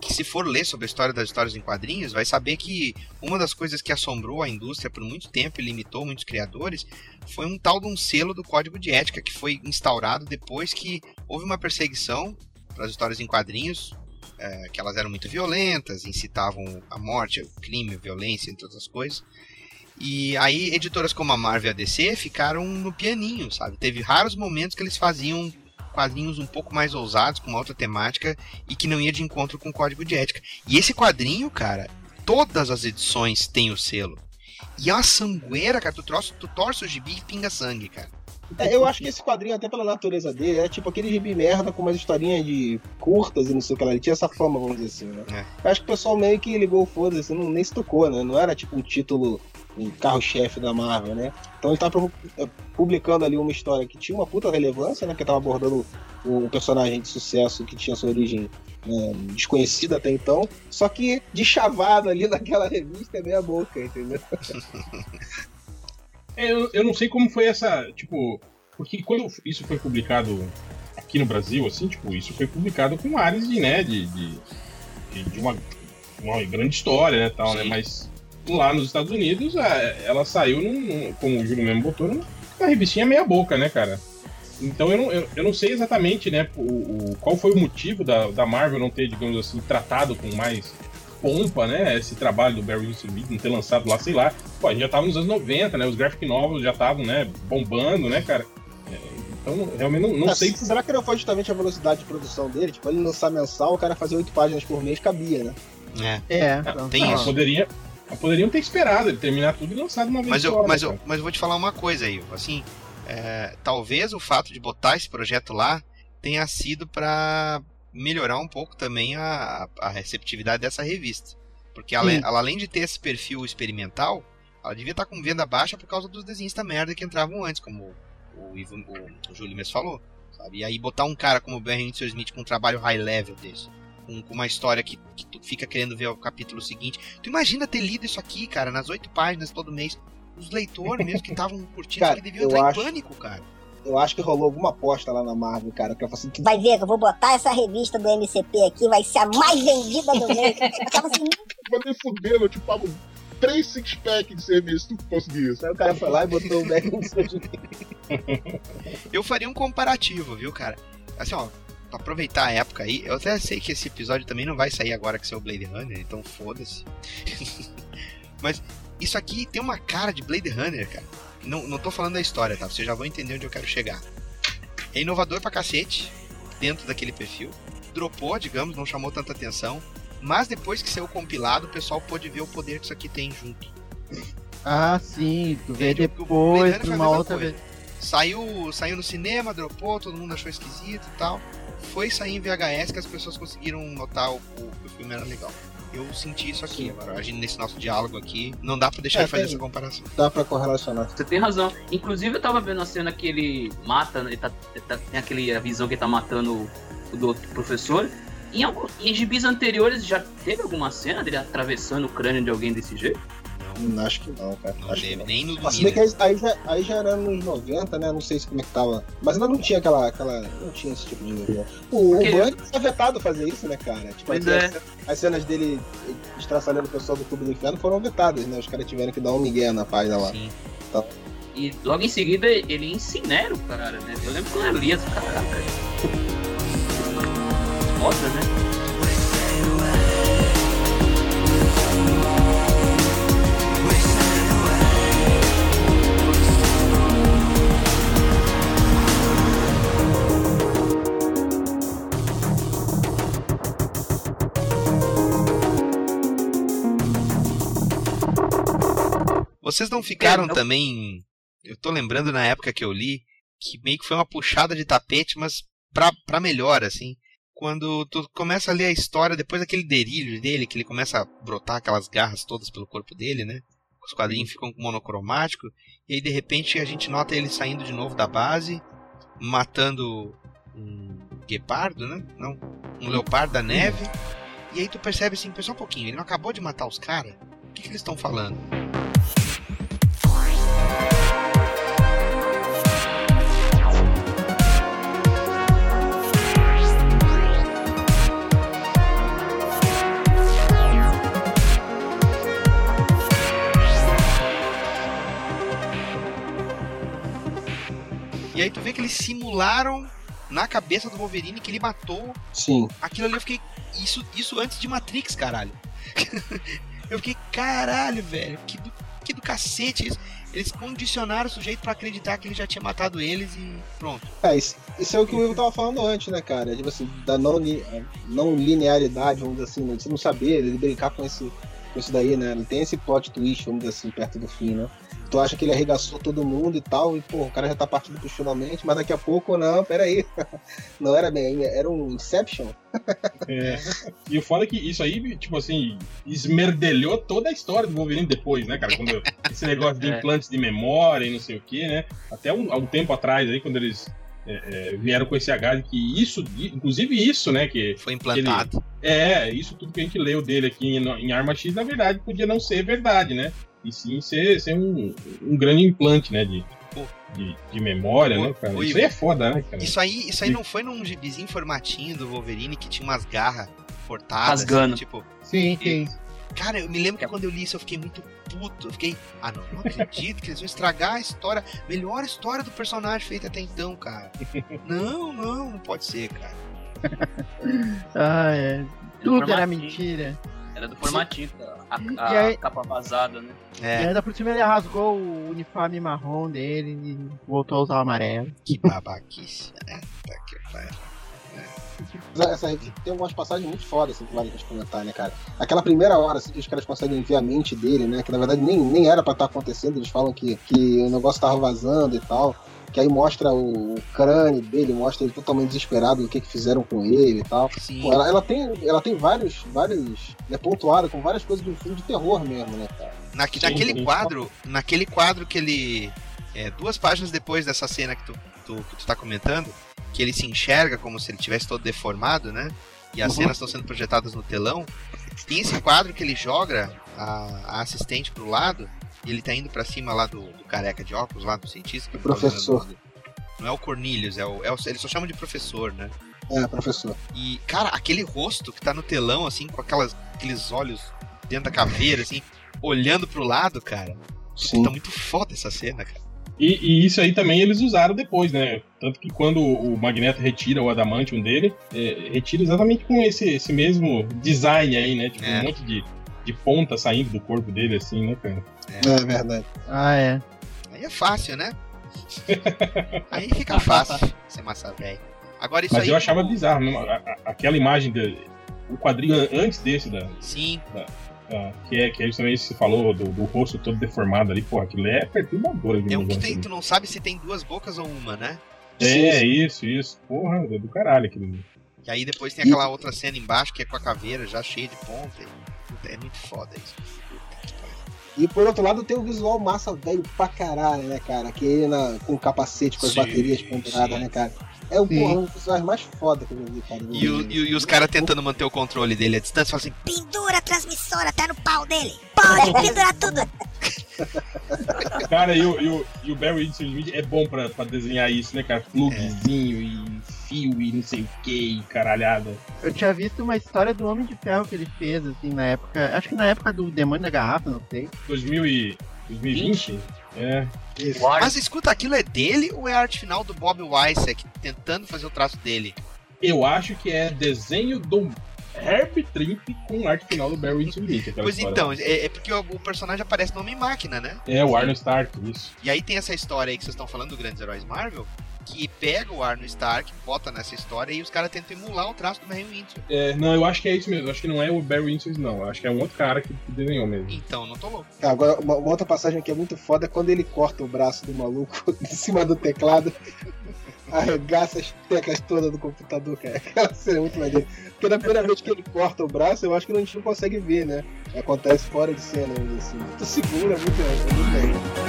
que se for ler sobre a história das histórias em quadrinhos, vai saber que uma das coisas que assombrou a indústria por muito tempo e limitou muitos criadores foi um tal de um selo do código de ética que foi instaurado depois que houve uma perseguição para as histórias em quadrinhos, é, que elas eram muito violentas, incitavam a morte, o crime, a violência, entre outras coisas. E aí editoras como a Marvel e a DC ficaram no pianinho, sabe? Teve raros momentos que eles faziam quadrinhos um pouco mais ousados, com uma outra temática e que não ia de encontro com o código de ética. E esse quadrinho, cara, todas as edições têm o selo. E é uma sangueira, cara. Tu, troço, tu torce o gibi e pinga sangue, cara. É, eu acho que esse quadrinho, até pela natureza dele, é tipo aquele gibi merda com umas historinhas de curtas e não sei o que lá. Ele tinha essa fama, vamos dizer assim, né? Eu acho que o pessoal meio que ligou o foda-se, não, nem se tocou, né? Não era tipo um título, um carro-chefe da Marvel, né? Então ele tava pu- publicando ali uma história que tinha uma puta relevância, né? Que tava abordando o, o personagem de sucesso que tinha sua origem né, desconhecida até então. Só que de chavada ali naquela revista é meia boca, entendeu? É, eu, eu não sei como foi essa. Tipo. Porque quando isso foi publicado aqui no Brasil, assim, tipo, isso foi publicado com de, né, de, de, de- uma, uma grande história, né, tal, né, Sim. mas lá nos Estados Unidos é, ela saiu, num, num- como o Júlio mesmo botou, numa revistinha meia boca, né, cara. Então eu não, eu, eu não sei exatamente, né, o, o- qual foi o motivo da, da Marvel não ter, digamos assim, tratado com mais pompa, né, esse trabalho do Barry Windsor Smith, não ter lançado lá, sei lá. Pô, a gente já tava nos anos 90, né, os graphic novels já estavam, né, bombando, né, cara. É, Então, realmente não, não Ah, sei Será que não foi justamente a velocidade de produção dele? Tipo, ele lançar mensal, o cara fazer oito páginas por mês cabia, né? É. é. Tem Não, isso. Poderia, poderiam ter esperado ele terminar tudo e lançado de uma vez Mas eu, né, mas, eu, mas eu vou te falar uma coisa aí, assim, é, talvez o fato de botar esse projeto lá tenha sido para melhorar um pouco também a, a receptividade dessa revista. Porque ela, ela, além de ter esse perfil experimental, ela devia estar com venda baixa por causa dos desenhos da merda que entravam antes, como o, Ivo, o, o Júlio mesmo falou. Sabe? E aí botar um cara como o Ben Windsor Smith com um trabalho high level desse, com, com uma história que, que tu fica querendo ver o capítulo seguinte. Tu imagina ter lido isso aqui, cara, nas oito páginas todo mês. os leitores mesmo que estavam curtindo, Cara, que deviam entrar acho- em pânico, cara. Eu acho que rolou alguma aposta lá na Marvel, cara, que ela falou assim, que Vai ver que eu vou botar essa revista do MCP aqui, vai ser a mais vendida do mês. Eu tava assim, Vai nem fudendo, eu te pago três six-pack de cerveja se tu conseguir isso. Aí o cara foi lá e botou o Beck no seu Eu faria um comparativo, viu, cara? Assim, ó, pra aproveitar a época aí, eu até sei que esse episódio também não vai sair agora que seu Blade Runner, então foda-se. Mas isso aqui tem uma cara de Blade Runner, cara. Não, não tô falando da história, tá? Vocês já vão entender onde eu quero chegar. É inovador pra cacete, dentro daquele perfil. Dropou, digamos, não chamou tanta atenção. Mas depois que saiu compilado, o pessoal pôde ver o poder que isso aqui tem junto. Ah, sim, tu vê depois, a uma outra coisa. vez. Saiu, saiu no cinema, dropou, todo mundo achou esquisito e tal. Foi sair em VHS que as pessoas conseguiram notar o, o- que o filme era legal. Eu senti isso aqui agora, agindo nesse nosso diálogo aqui, não dá pra deixar É, de fazer tem- essa comparação. Dá pra correlacionar. Você tem razão. Inclusive, eu tava vendo a cena que ele mata, ele tá, ele tá- tem aquele a visão que ele tá matando o, o doutor- professor. Em, algum, em gibis anteriores já teve alguma cena dele atravessando o crânio de alguém desse jeito? Hum, Acho que não, cara. Não acho que teve, não. nem no Mas se bem domingo. que aí, aí já, aí já era nos 90, né? Não sei se como é que tava. Mas ainda não tinha aquela. aquela não tinha esse tipo de. O, o Porque- Bunny é vetado fazer isso, né, cara? Tipo, Pois aí é. as, as cenas dele estraçalhando o pessoal do Clube do Inferno foram vetadas, né? Os caras tiveram que dar um migué na página lá. Sim. E logo em seguida ele incinera o cara, né? Eu lembro quando eu li essa caraca. Mostra, né? Vocês não ficaram É, não- também. Eu tô lembrando na época que eu li que meio que foi uma puxada de tapete, mas pra, pra melhor, assim. Quando tu começa a ler a história, depois daquele delírio dele, que ele começa a brotar aquelas garras todas pelo corpo dele, né? Os quadrinhos ficam monocromático, e aí de repente a gente nota ele saindo de novo da base, matando um guepardo, né? Não, um leopardo da neve. E aí tu percebe assim, pessoal, um pouquinho, ele não acabou de matar os caras? O que, que eles estão falando? E aí tu vê que eles simularam na cabeça do Wolverine que ele matou Sim. aquilo ali. Eu fiquei. Isso, isso antes de Matrix, caralho. eu fiquei, caralho, velho. Que do, que do cacete isso. Eles condicionaram o sujeito pra acreditar que ele já tinha matado eles e pronto. É, isso, isso é o que o Will tava falando antes, né, cara? Tipo assim, da não, não linearidade, vamos dizer assim, né? de você não saber, ele brincar com esse com isso daí, né? Ele tem esse plot twist, vamos dizer assim, perto do fim, né? Tu acha que ele arregaçou todo mundo e tal, e pô, o cara já tá partindo pro finalmente, mas daqui a pouco, não, peraí. Não era bem, era um Inception. É. E o foda é que isso aí, tipo assim, esmerdelhou toda a história do Wolverine depois, né, cara? Quando esse negócio de É. implantes de memória e não sei o que, né? Até um, há um tempo atrás aí, quando eles é, é, vieram com esse H, que isso, inclusive isso, né, que Foi implantado. é, isso tudo que a gente leu dele aqui em, em Arma X, na verdade, podia não ser verdade, né? E sim ser, ser um, um grande implante, né? De, de, de memória, Ô, né, cara? Isso aí é foda, né, cara? Isso aí, isso aí não foi num gibizinho formatinho do Wolverine que tinha umas garras cortadas. Rasgando. assim, tipo, Sim, sim. Cara, eu me lembro que quando eu li isso eu fiquei muito puto. Eu fiquei, ah não, não acredito que eles vão estragar a história, melhor história do personagem feita até então, cara. Não, não, não pode ser, cara. Ah, é. Tudo era mentira. Era do formatinho, a, E a aí- capa vazada, né? E É, ainda por cima ele rasgou o uniforme marrom dele e voltou a usar o amarelo. que babaquice. É, tá que pariu. Essa, revista tem algumas passagens muito fodas, assim, que vale a gente comentar, né, cara? Aquela primeira hora, assim, que os caras conseguem ver a mente dele, né? Que na verdade nem, nem era pra estar acontecendo, eles falam que, que o negócio tava vazando e tal. Que aí mostra o, o crânio dele, mostra ele totalmente desesperado do que, que fizeram com ele e tal. Sim. Pô, ela, ela tem, ela tem vários, vários. É pontuada com várias coisas de um filme de terror mesmo, né, cara? Sim, naquele sim. quadro, naquele quadro que ele. é, duas páginas depois dessa cena que tu, tu- que tu tá comentando, que ele se enxerga como se ele tivesse todo deformado, né? E as Uhum. cenas estão sendo projetadas no telão. Tem esse quadro que ele joga a, a assistente pro lado e ele tá indo pra cima lá do, do careca de óculos, lá do cientista. tô Professor. Não é o Cornelius, é o, é o. Eles só chamam de professor, né? É, professor. E, cara, aquele rosto que tá no telão, assim, com aquelas, aqueles olhos dentro da caveira, assim, olhando pro lado, cara. Sim. Tá muito foda essa cena, cara. E, e isso aí também eles usaram depois, né? Tanto que quando o Magneto retira o Adamantium dele, é, retira exatamente com esse, esse mesmo design aí, né? Tipo, É. um monte de, de ponta saindo do corpo dele, assim, né, cara? É verdade. Ah, é. Aí é fácil, né? Aí fica fácil ser massa velha. Agora isso Mas aí. eu achava bizarro, mesmo, a- a- aquela imagem, de, o quadrinho an- antes desse, da, Sim, da- que, é, que é justamente você falou, do, do rosto todo deformado ali, porra, aquilo é perturbador. é um que tem, ali. tu não sabe se tem duas bocas ou uma, né? É, isso, isso. Porra, é do caralho aquilo. E aí depois tem aquela outra cena embaixo que é com a caveira já cheia de ponta. e- É muito foda isso. Puta que pariu. E por outro lado tem o visual massa velho pra caralho, né, cara? Que ele na, com o capacete, com as Sim, baterias penduradas, né, cara? É o porra, um dos visuais mais foda que eu já vi, cara. E, o- e e os caras tentando manter o controle dele à distância, falam assim, Pendura a transmissora, tá no pau dele. Pode pendurar tudo. Cara, e o, e o, e o Barry Smith é bom pra, pra desenhar isso, né, cara? Plugzinho e fio e não sei o que, e caralhada. Eu tinha visto uma história do Homem de Ferro que ele fez, assim, na época. Acho que na época do Demônio da Garrafa, não sei. 2000 e, 2020? É. Isso. Mas escuta, aquilo é dele ou é a arte final do Bob Weissek tentando fazer o traço dele? Eu acho que é desenho do Herb Trimp com arte final do Barry Windsor Pois história. então, é, é porque o, o personagem aparece no Homem-Máquina, né? É, o Arnold Stark, isso. E aí tem essa história aí que vocês estão falando do Grandes Heróis Marvel, que pega o Arno Stark, bota nessa história e os caras tentam emular o traço do Barry Windsor. É, não, eu acho que é isso mesmo. Eu acho que não é o Barry Windsor, não. Eu acho que é um outro cara que desenhou mesmo. Então, não tô louco. Cara, Agora, uma, uma outra passagem que é muito foda é quando ele corta o braço do maluco em cima do teclado, arregaça as teclas todas do computador, cara. Aquela cena é muito maneira. Porque na primeira vez que ele corta o braço, eu acho que a gente não consegue ver, né? Acontece fora de cena, assim. Tu segura, é muito, é muito.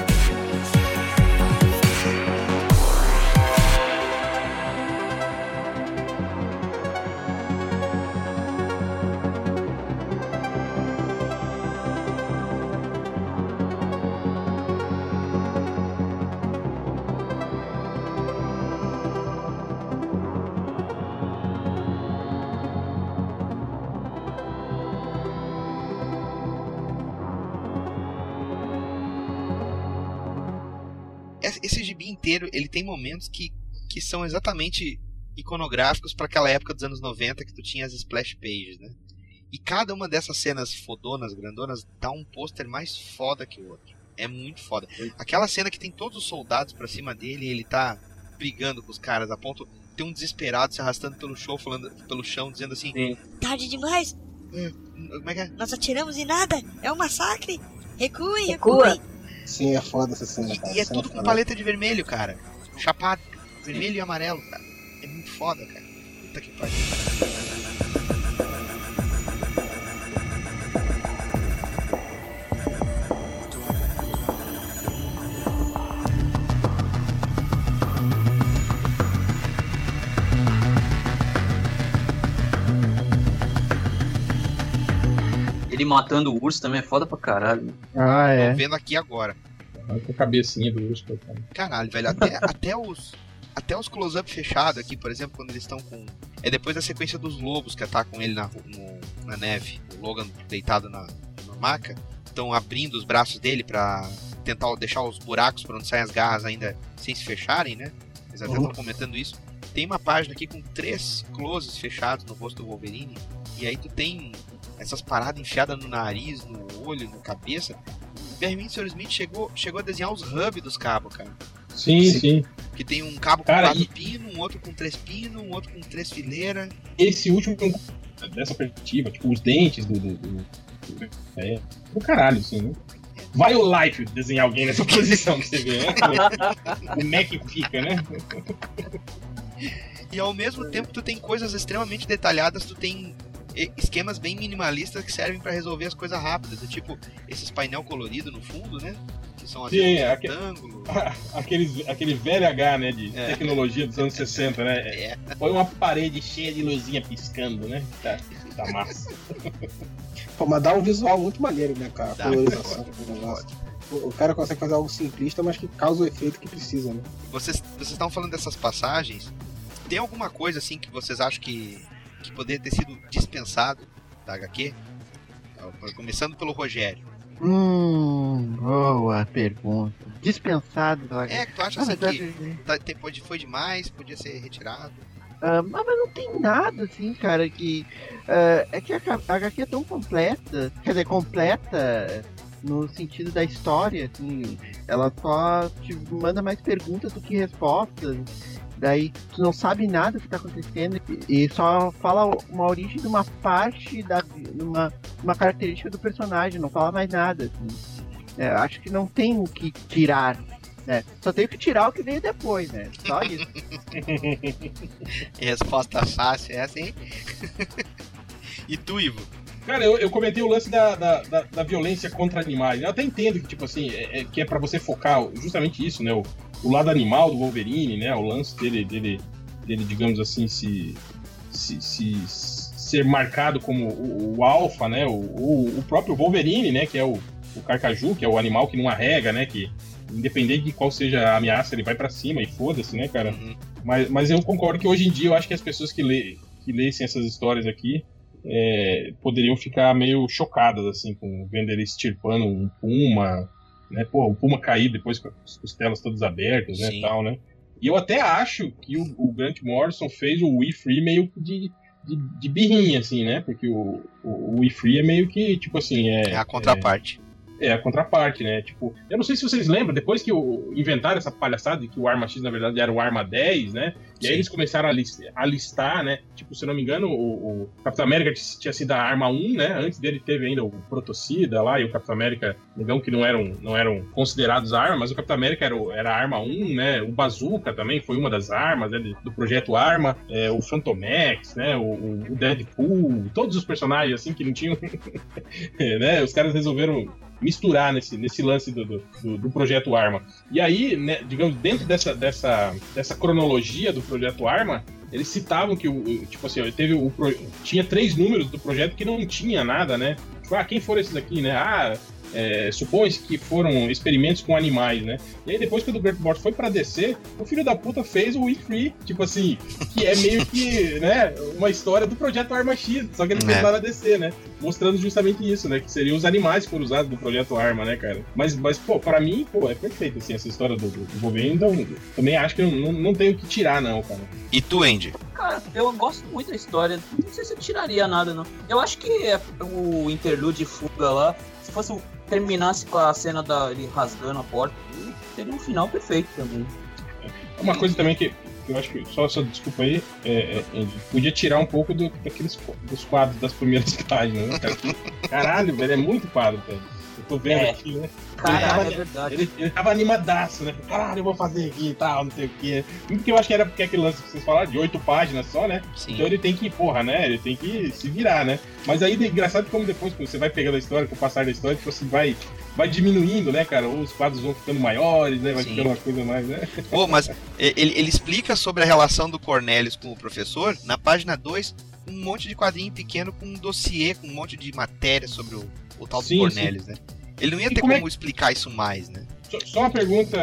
Inteiro, ele tem momentos que, que são exatamente iconográficos para aquela época dos anos 90 que tu tinha as splash pages, né? E cada uma dessas cenas fodonas, grandonas, dá um pôster mais foda que o outro. É muito foda. Aquela cena que tem todos os soldados pra cima dele e ele tá brigando com os caras, a ponto de ter um desesperado se arrastando pelo chão, falando, pelo chão, dizendo assim: Tarde demais. Como é que é? Nós atiramos e nada. É um massacre. Recuem, Recua. Sim, é foda essa cena, E, cara. e é Cena tudo com paleta de vermelho, cara. Chapado. Vermelho e amarelo, cara. É muito foda, cara. Puta que pariu. Ele matando o urso também é foda pra caralho. né? Ah, Tô é. vendo aqui agora. Olha com a cabecinha do urso, coitado. Caralho, velho. Até, até os. Até os close-up fechados aqui, por exemplo, quando eles estão com. É depois da sequência dos lobos que atacam ele na, no- na neve. O Logan deitado na, na maca. Estão abrindo os braços dele pra tentar deixar os buracos por onde saem as garras ainda sem se fecharem, né? Eles até estão comentando isso. Tem uma página aqui com três closes fechados no rosto do Wolverine. E aí tu tem essas paradas enfiadas no nariz, no olho, na cabeça. O Windsor Smith chegou, chegou a desenhar os hubs dos cabos, cara. Sim, Sim. sim. Que tem um cabo com Cara, quatro e- pinos, um outro com três pinos, um outro com três fileiras. Esse último, dessa perspectiva, tipo, os dentes do. do, do- do- é, do caralho, assim, né? Vai o Life desenhar alguém nessa posição pra você ver, né? Como é que fica, né? E ao mesmo tempo tu tem coisas extremamente detalhadas, tu tem esquemas bem minimalistas que servem pra resolver as coisas rápidas. É tipo esses painel colorido no fundo, né? Que são às Sim, aque- retângulo. Aqueles, aquele velho H, né? De É. tecnologia dos anos 60, né? É. Põe uma parede cheia de luzinha piscando, né? Tá, tá massa. Pô, mas dá um visual muito maneiro, né, cara? Dá, colorização do negócio. O cara consegue fazer algo simplista, mas que causa o efeito que precisa, né? Vocês vocês estavam falando dessas passagens. Tem alguma coisa assim que vocês acham que, que poderia ter sido dispensado da HQ? Começando pelo Rogério. Hum, boa pergunta. Dispensado da É, que tu acha Ah, assim que tá- tem- pode- foi demais, podia ser retirado? Ah, mas não tem nada assim, cara, que. ah, é que a a HQ é tão completa, quer dizer, completa no sentido da história, assim, ela só te manda mais perguntas do que respostas. Daí tu não sabe nada do que tá acontecendo e só fala uma origem de uma parte da uma, uma característica do personagem, não fala mais nada. Assim. É, acho que não tem o que tirar. Né? Só tem o que tirar o que veio depois, né? Só isso. Resposta fácil é assim. e tu, Ivo? Cara, eu, eu comentei o lance da, da, da, da violência contra animais. Eu até entendo que, tipo assim, é, é- que é pra você focar justamente isso, né? O, o lado animal do Wolverine, né? O lance dele, dele, dele digamos assim, se, se, se- ser marcado como o, o alfa, né? O, o, o próprio Wolverine, né? Que é o, o carcaju, que é o animal que não arrega, né? Que independente de qual seja a ameaça, ele vai pra cima e foda-se, né, cara? Mas, mas eu concordo que hoje em dia eu acho que as pessoas que, lê, que lessem essas histórias aqui é, poderiam ficar meio chocadas, assim, com vendo ele extirpando um puma, né? Pô, o puma cair depois com as costelas todas abertas, né, Sim. tal, né? E eu até acho que o, o Grant Morrison fez o We Free meio de, de, de birrinha, assim, né? Porque o, o, o We Free é meio que, tipo assim, é... É a contraparte. É, a contraparte, né? Tipo, eu não sei se vocês lembram, depois que o, inventaram essa palhaçada de que o Arma X, na verdade, era o Arma 10, né? E aí Sim. eles começaram a, lis- a listar, né? Tipo, se eu não me engano, o, o Capitão América tinha sido a Arma 1, né? Antes dele teve ainda o Protocida lá e o Capitão América, digamos que não eram, não eram considerados armas, mas o Capitão América era, era a Arma 1, né? O Bazooka também foi uma das armas né? do projeto Arma, é, o Phantomex, né? O o Deadpool, todos os personagens assim que não tinham. né? Os caras resolveram misturar nesse, nesse lance do, do, do- projeto Arma. E aí, né, digamos, dentro dessa, dessa, dessa cronologia do projeto Arma, eles citavam que o, tipo assim, teve o tinha três números do projeto que não tinha nada, né? Tipo, ah, quem foram esses aqui, né? Ah, é, supõe-se que foram experimentos com animais, né? E aí depois que o Grant Morrison foi pra DC, o filho da puta fez o We Free, tipo assim, que é meio que, né, uma história do projeto Arma X, só que ele fez É. lá na DC, né? Mostrando justamente isso, né? Que seriam os animais que foram usados no projeto Arma, né, cara? Mas, mas pô, pra mim, pô, é perfeito, assim, essa história do, do, do Wolverine, então também acho que não, não, não tem o que tirar, não, cara. E tu, Andy? Cara, eu gosto muito da história. Não sei se eu tiraria nada, não. Eu acho que é o interlude de fuga lá, se fosse terminasse com a cena da, ele rasgando a porta, seria um final perfeito também. Uma coisa também que eu acho que, só, só desculpa aí, é, é, Andy, podia tirar um pouco do, daqueles qu- dos quadros das primeiras páginas, né, cara? Caralho, velho, é muito quadro, velho. Eu tô vendo É. aqui, né? Caralho, tava- é verdade. Ele, ele tava animadaço, né? Caralho, eu vou fazer aqui e tal, não sei o quê. Porque eu acho que era porque aquele lance que vocês falaram, de oito páginas só, né? Sim. Então ele tem que, porra, né? Ele tem que se virar, né? Mas aí é engraçado como depois, você vai pegando a história, com o passar da história, tipo assim, vai, vai diminuindo, né, cara? Ou os quadros vão ficando maiores, né? Vai Sim. ficando uma coisa mais, né? Pô, mas ele, ele explica sobre a relação do Cornelius com o professor na página 2, um monte de quadrinho pequeno com um dossiê, com um monte de matéria sobre o, o tal do Sim, Cornelius, né? Ele não ia E ter como como, é- explicar isso mais, né? Só, uma pergunta.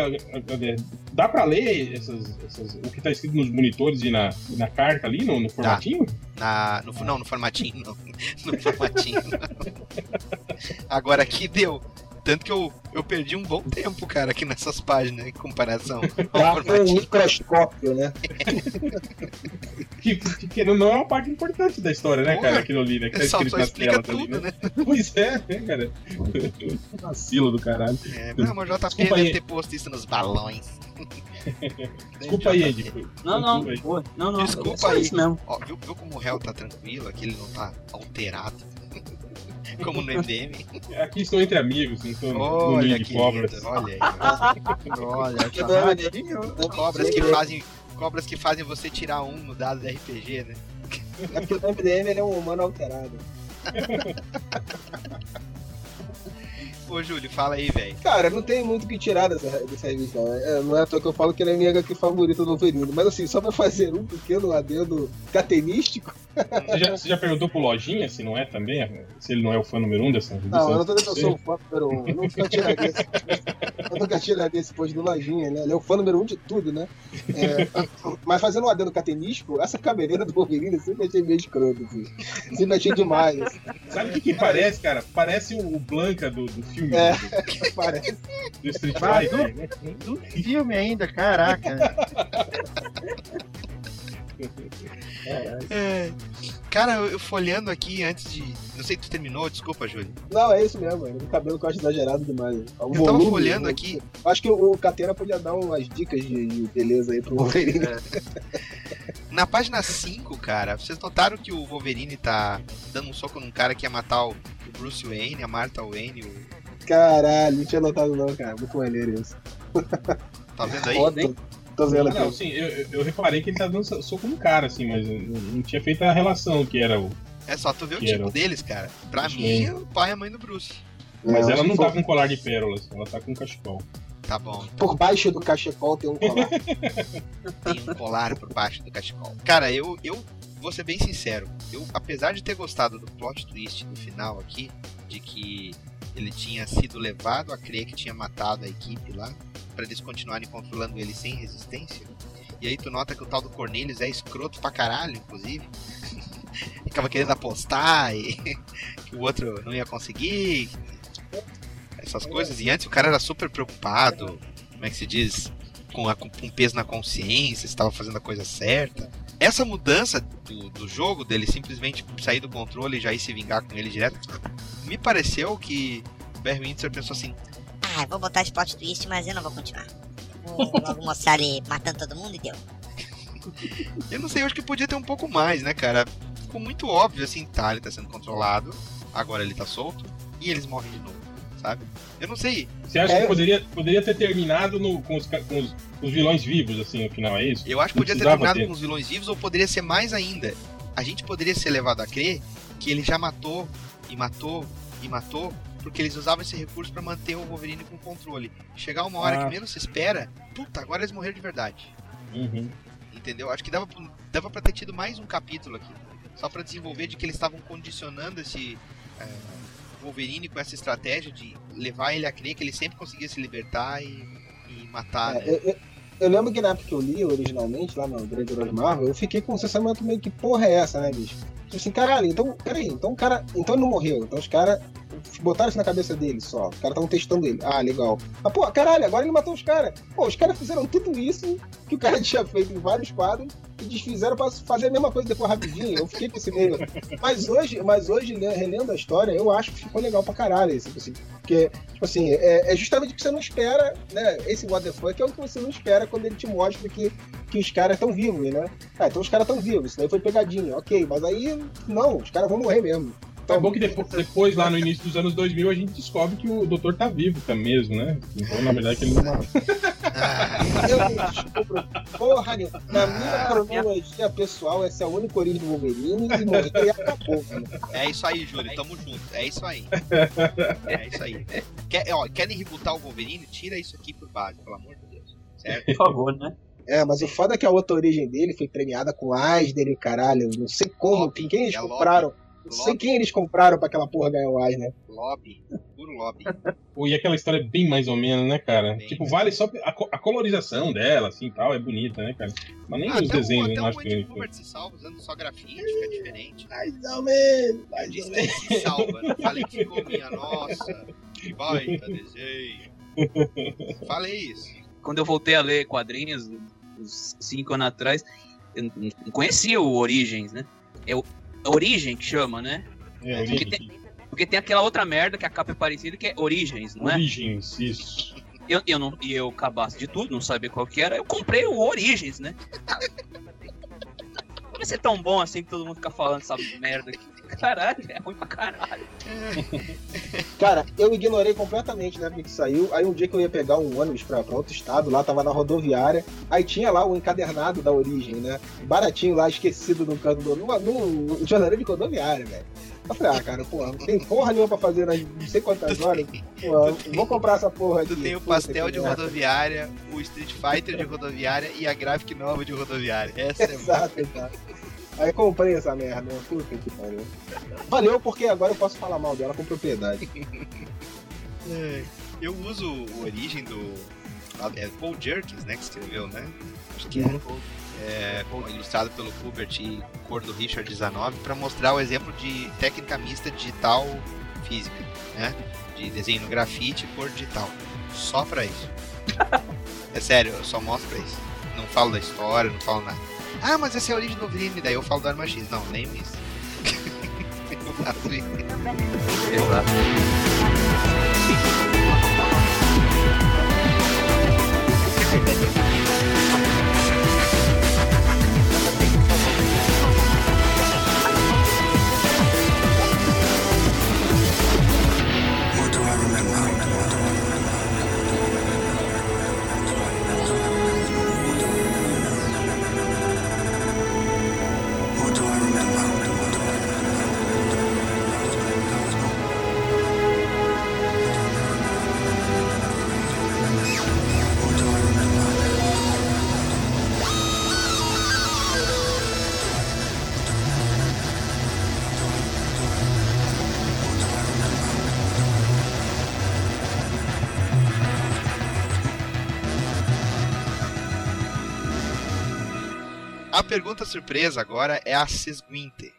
Dá pra ler essas, essas- o que tá escrito nos monitores e na, e na carta ali, no, no formatinho? Na, no, não, no formatinho, não. No formatinho, não. Agora aqui deu. Tanto que eu, eu perdi um bom tempo, cara, aqui nessas páginas, em comparação ao foi um microscópio, né? Que, que, que não é uma parte importante da história, né, Porra, cara? Aquilo ali, né? Que tá Só, escrito só nas explica telas ali, né? né? Pois é, né, cara? Vacilo do caralho. É, não, mas o JP Desculpa deve aí. ter posto isso nos balões. Desculpa aí. Andy. Não, não, pô, não, não. é Desculpa só aí. isso mesmo. Ó, viu, viu como o réu tá tranquilo, aqui ele não tá alterado. como no MDM. Aqui estou entre amigos, não estou no de cobras. olha aí. Olha, é tá MDM, Cobras que fazem. Cobras que fazem você tirar um no dado do RPG, né? É porque o MDM ele é um humano alterado. Ô, Júlio, fala aí, velho. Cara, não tem muito o que tirar dessa, dessa revista. não. É, não é à toa que eu falo que ele é minha HQ favorita do Wolverine. Mas assim, só pra fazer um pequeno adendo catenístico, Você já, você já perguntou pro Lojinha se não é também? Se ele não é o fã número um dessa Não, eu não tô dizendo que eu sou o fã número um. Eu não nunca tiraria esse, eu nunca tiraria esse posto do Lojinha, né? Ele é o fã número um de tudo, né? É, mas fazendo um adendo catenístico, essa cabeleira do Wolverine eu sempre achei meio escroto, assim. Sempre achei demais. assim. Sabe o que, que parece, cara? Parece o Blanca do, do filme É, do, parece. do Street Fighter. né? Do filme ainda, caraca. É. Cara, eu, eu folhando aqui antes de. Não sei se tu terminou, desculpa, Júlio. Não, é isso mesmo, mano. O cabelo que eu acho exagerado demais. O Eu tava volume, folhando o- aqui. Acho que o, Catena podia dar umas dicas de, de beleza aí pro Wolverine. Na página 5, cara, vocês notaram que o Wolverine tá dando um soco num cara que ia matar o Bruce Wayne, a Martha Wayne, o... Caralho, não tinha notado não, cara. Muito maneiro isso. tá vendo aí? Ó, tô, tô vendo Ah, não, aqui. sim, eu, eu- reparei que ele tá dando so- soco no cara, assim, mas não não tinha feito a relação que era o. É só tu ver o Que tipo era? deles, cara. Pra Sim. mim, o pai e a mãe do Bruce. Mas É, ela acho não tá foi- com colar de pérolas, ela tá com cachecol. Tá bom. Por baixo do cachecol tem um colar. Tem um colar por baixo do cachecol. Cara, eu, eu vou ser bem sincero. Eu, apesar de ter gostado do plot twist no final aqui, de que ele tinha sido levado a crer que tinha matado a equipe lá, pra eles continuarem controlando ele sem resistência. E aí tu nota que o tal do Cornelius é escroto pra caralho, inclusive. Ficava querendo apostar e que o outro não ia conseguir. Essas coisas. E antes o cara era super preocupado, como é que se diz? Com, a, com um peso na consciência, estava fazendo a coisa certa. Essa mudança do, do jogo, dele simplesmente sair do controle e já ir se vingar com ele direto, me pareceu que o Barry Windsor pensou assim: Ah, eu vou botar esse plot twist, mas eu não vou continuar. Vou logo mostrar ele matando todo mundo e deu. Eu não sei, eu acho que podia ter um pouco mais, né, cara? Ficou muito óbvio assim, tá, ele tá sendo controlado, agora ele tá solto, e eles morrem de novo, sabe? Eu não sei, Você acha É. que poderia, poderia ter terminado no- com, os, com os- com os vilões vivos, assim, no final, é isso? eu acho que podia ter terminado ter. com os vilões vivos, ou poderia ser mais ainda. A gente poderia ser levado a crer que ele já matou, e matou, e matou, porque eles usavam esse recurso pra manter o Wolverine com controle. Chegar uma hora Ah. que menos se espera, puta, agora eles morreram de verdade. Uhum. Entendeu? Acho que dava, pra- dava pra ter tido mais um capítulo aqui. Só pra desenvolver de que eles estavam condicionando esse é, Wolverine com essa estratégia de levar ele a crer que ele sempre conseguia se libertar e, e matar, É, né? eu, eu- eu lembro que na época que eu li originalmente, lá no Grande Herói Marvel, eu fiquei com um sentimento meio que porra é essa, né, bicho? Tipo assim, caralho, então, peraí, então o cara. Então ele não morreu. Então os caras botaram isso na cabeça dele só. Os caras estavam testando ele. Ah, legal. Mas, pô, caralho, agora ele matou os caras. Pô, os caras fizeram tudo isso que o cara tinha feito em vários quadros e desfizeram pra fazer a mesma coisa depois rapidinho. Eu fiquei com esse meio. Mas hoje, mas hoje, né, relendo a história, eu acho que ficou legal pra caralho. Assim, assim, porque, tipo assim, é, é justamente o que você não espera, né? Esse what the fuck é o que você não espera quando ele te mostra que, que os caras estão vivos, né? Ah, então os caras estão vivos, isso daí foi pegadinha, ok, mas aí não, os caras vão morrer mesmo. É bom que depois, depois, lá no início dos anos 2000, a gente descobre que o doutor tá vivo tá mesmo, né? Então, na verdade, que ele não matou. Eu não descubro porra nenhuma. Na minha cronologia pessoal, essa é a única origem do Wolverine e morrer e acabou, mano. É isso aí, Júlio, tamo junto. É isso aí. É isso aí. Quer, ó, querem rebootar o Wolverine? Tira isso aqui por base, pelo amor de Deus. Certo? Por favor, né? É, mas o foda é que a outra origem dele foi premiada com Eisner e caralho. Não sei como, Lobby, quem eles é lobby. Sei quem eles compraram pra aquela porra ganhar o Eisner. Lobby. Puro lobby. Pô, e aquela história é bem mais ou menos, né, cara? Bem tipo, vale só a, co- a colorização dela, assim, tal, é bonita, né, cara? Mas nem Ah, os até desenhos, o, eu até não o acho que Andy ele Kubert se salva usando só grafite, fica diferente. Mais ou menos, Eu mais ou menos. se salva, não falei que ficou minha nossa. Que baita desenho. Falei isso. Quando eu voltei a ler quadrinhos, uns cinco anos atrás, eu não conhecia o Origens, né? É o é Origem que chama, né? É, Porque origem. tem, porque tem aquela outra merda que a capa é parecida, que é Origens, não é? Origens, isso. Eu, eu não, e eu cabaço de tudo, não sabia qual que era. Eu comprei o Origens, né? Vai ser tão bom assim que todo mundo fica falando essa merda aqui. Caralho, é ruim pra caralho. Cara, eu ignorei completamente na época que saiu. Aí um dia que eu ia pegar um ônibus pra, pra outro estado, lá tava na rodoviária. Aí tinha lá o encadernado da origem, né? Baratinho lá, esquecido no canto do. No, no jornaleiro de rodoviária, velho. Eu falei, ah, cara, porra, não tem porra nenhuma pra fazer nas não sei quantas horas. Porra, vou comprar essa porra aqui. Tu tem o pastel de merda. rodoviária, o Street Fighter de rodoviária e a graphic nova de rodoviária. Essa é. Exato, exato. Aí comprei essa merda. Puta que pariu. Valeu porque agora eu posso falar mal dela com propriedade. É, Eu uso o origem do. É Paul Jerkins, né? Que escreveu, né? Acho que é. É, com- ilustrado pelo Kubert e cor do Richard 19 para mostrar o exemplo de técnica mista digital física, né? De desenho no grafite e cor digital. Só pra isso. é sério, eu só mostro pra isso. Não falo da história, não falo nada. Ah, mas essa é a origem do Wolverine, daí eu falo do Arma X. Não, nem isso. Eu faço isso. Exato. A pergunta surpresa agora é a seguinte.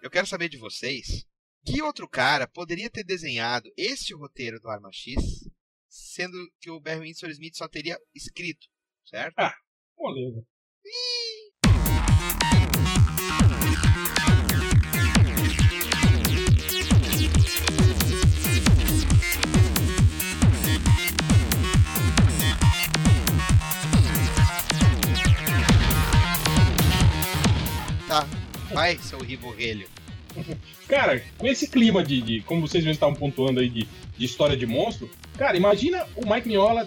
Eu quero saber de vocês, que outro cara poderia ter desenhado este roteiro do Arma X, sendo que o Barry Windsor Smith só teria escrito, certo? Ah. Beleza. Tá, vai, seu riborrelho. Cara, com esse clima de, de- como vocês mesmos estavam pontuando aí, de, de história de monstro, cara, imagina o Mike Mignola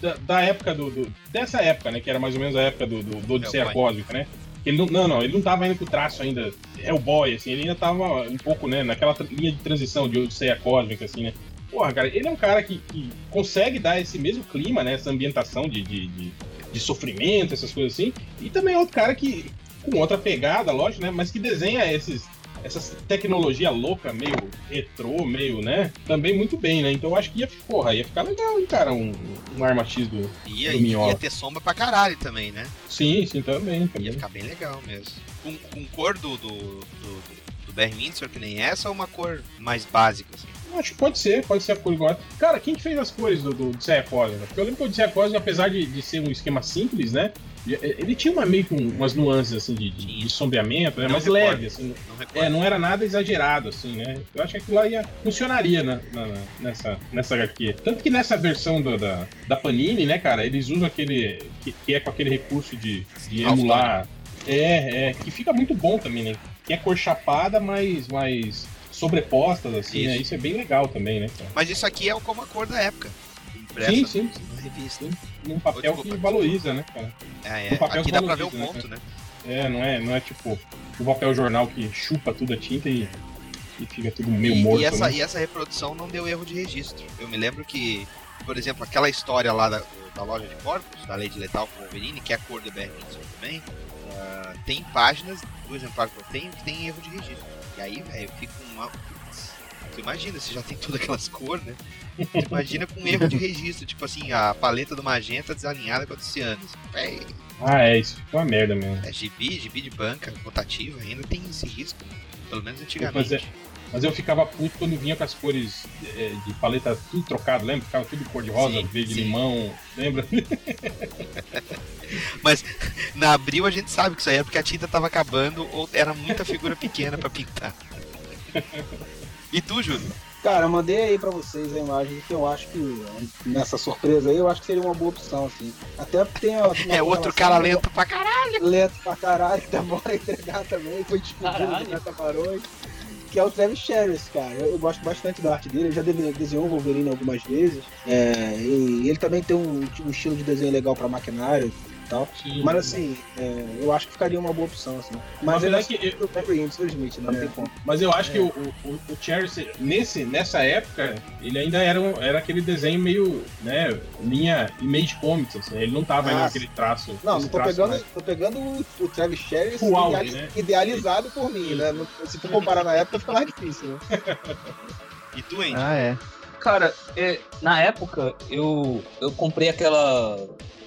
da, da época do, do- dessa época, né? Que era mais ou menos a época do, do, do Odisseia Hellboy. Cósmica, né? Ele não, não, não, ele não tava indo pro traço ainda Hellboy, assim, ele ainda tava um pouco, né, naquela linha de transição de Odisseia Cósmica, assim, né? Porra, cara, ele é um cara que, que consegue dar esse mesmo clima, né? Essa ambientação de, de, de, de sofrimento, essas coisas assim. E também é outro cara que, com outra pegada, lógico, né? Mas que desenha esses, essas tecnologia louca, meio retrô, meio, né? Também muito bem, né? Então eu acho que ia, porra, ia ficar legal, hein, cara, um, um Arma X do, Ia, do ia ter sombra pra caralho também, né? Sim, sim, também. Ia também. ficar bem legal mesmo. Com, com cor do, do, do, do Barry Windsor, que nem essa, ou uma cor mais básica, assim? Acho que pode ser, pode ser a cor igual. Cara, quem que fez as cores do, do Cósmica? Porque eu lembro que o Cósmica, apesar de, de ser um esquema simples, né? Ele tinha uma, meio que um- umas nuances assim de, de, de sombreamento, né? Não mais recordo. leve, assim. Não. É, não era nada exagerado, assim, né? Eu acho que aquilo lá ia, funcionaria na, na- nessa, nessa HQ. Tanto que nessa versão do- da, da Panini, né, cara, eles usam aquele. que, que é com aquele recurso de, de emular. É, é, que fica muito bom também, né? Que é cor chapada, mas mais sobrepostas, assim, né? Isso. Isso é bem legal também, né, cara? Mas isso aqui é como a cor da época. Impressa Sim, sim. na revista. Num papel que valoriza, né, cara? É, O é, papel aqui dá pra ver o né, ponto, né? É, não é, não é tipo o papel jornal que chupa tudo a tinta e, e fica tudo meio E, morto, e essa, né? e essa reprodução não deu erro de registro. Eu me lembro que, por exemplo, aquela história lá da, da loja de corpos, da Lady Letal com o Wolverine, que é a cor do Windsor também, ah, tem páginas do exemplar que eu tenho que tem erro de registro. E aí, velho, fica uma. Tu imagina, você já tem todas aquelas cores, né? Tu imagina com erro de registro, tipo assim, a paleta do magenta desalinhada com a do ciano. Véi, Ah, é, isso fica uma merda mesmo. É gibi, gibi de banca, rotativa, ainda tem esse risco, né? Pelo menos Mas, antigamente. é, mas eu ficava puto quando vinha com as cores é, de paleta tudo trocado, lembra? Ficava tudo cor de rosa, Sim, verde, sim. limão, lembra? Mas na abril a gente sabe que isso aí é porque a tinta tava acabando ou era muita figura pequena pra pintar. E tu, Júlio? Cara, eu mandei aí pra vocês a imagem que eu acho que nessa surpresa aí, eu acho que seria uma boa opção, assim. Até porque tem a, uma É outro cara lento pra caralho. lento pra caralho, que demora a entregar também, foi despedido Caralho. do Metabarões, que é o Travis Sherris, cara. Eu, eu gosto bastante da arte dele, ele já desenhou o Wolverine algumas vezes. É, e ele também tem um, um estilo de desenho legal pra maquinário. Tal. Sim. Mas assim, é, eu acho que ficaria uma boa opção, assim. Mas Mas ele é é que que o próprio Índice, Smith, não É. tem como. Mas eu acho que o, o, o Cherry, nesse, nessa época, ele ainda era, um- era aquele desenho meio, né, linha image comics, assim. Ele não tava ainda Ah, naquele traço. Não, esse tô traço pegando, mais- tô pegando o, o Travis Sherry Full auge, ideali- né? idealizado por mim, né? Não- Se for comparar na época, fica mais difícil, né? E tu, Andy? Ah, é. Cara, é, na época eu, eu comprei aquela.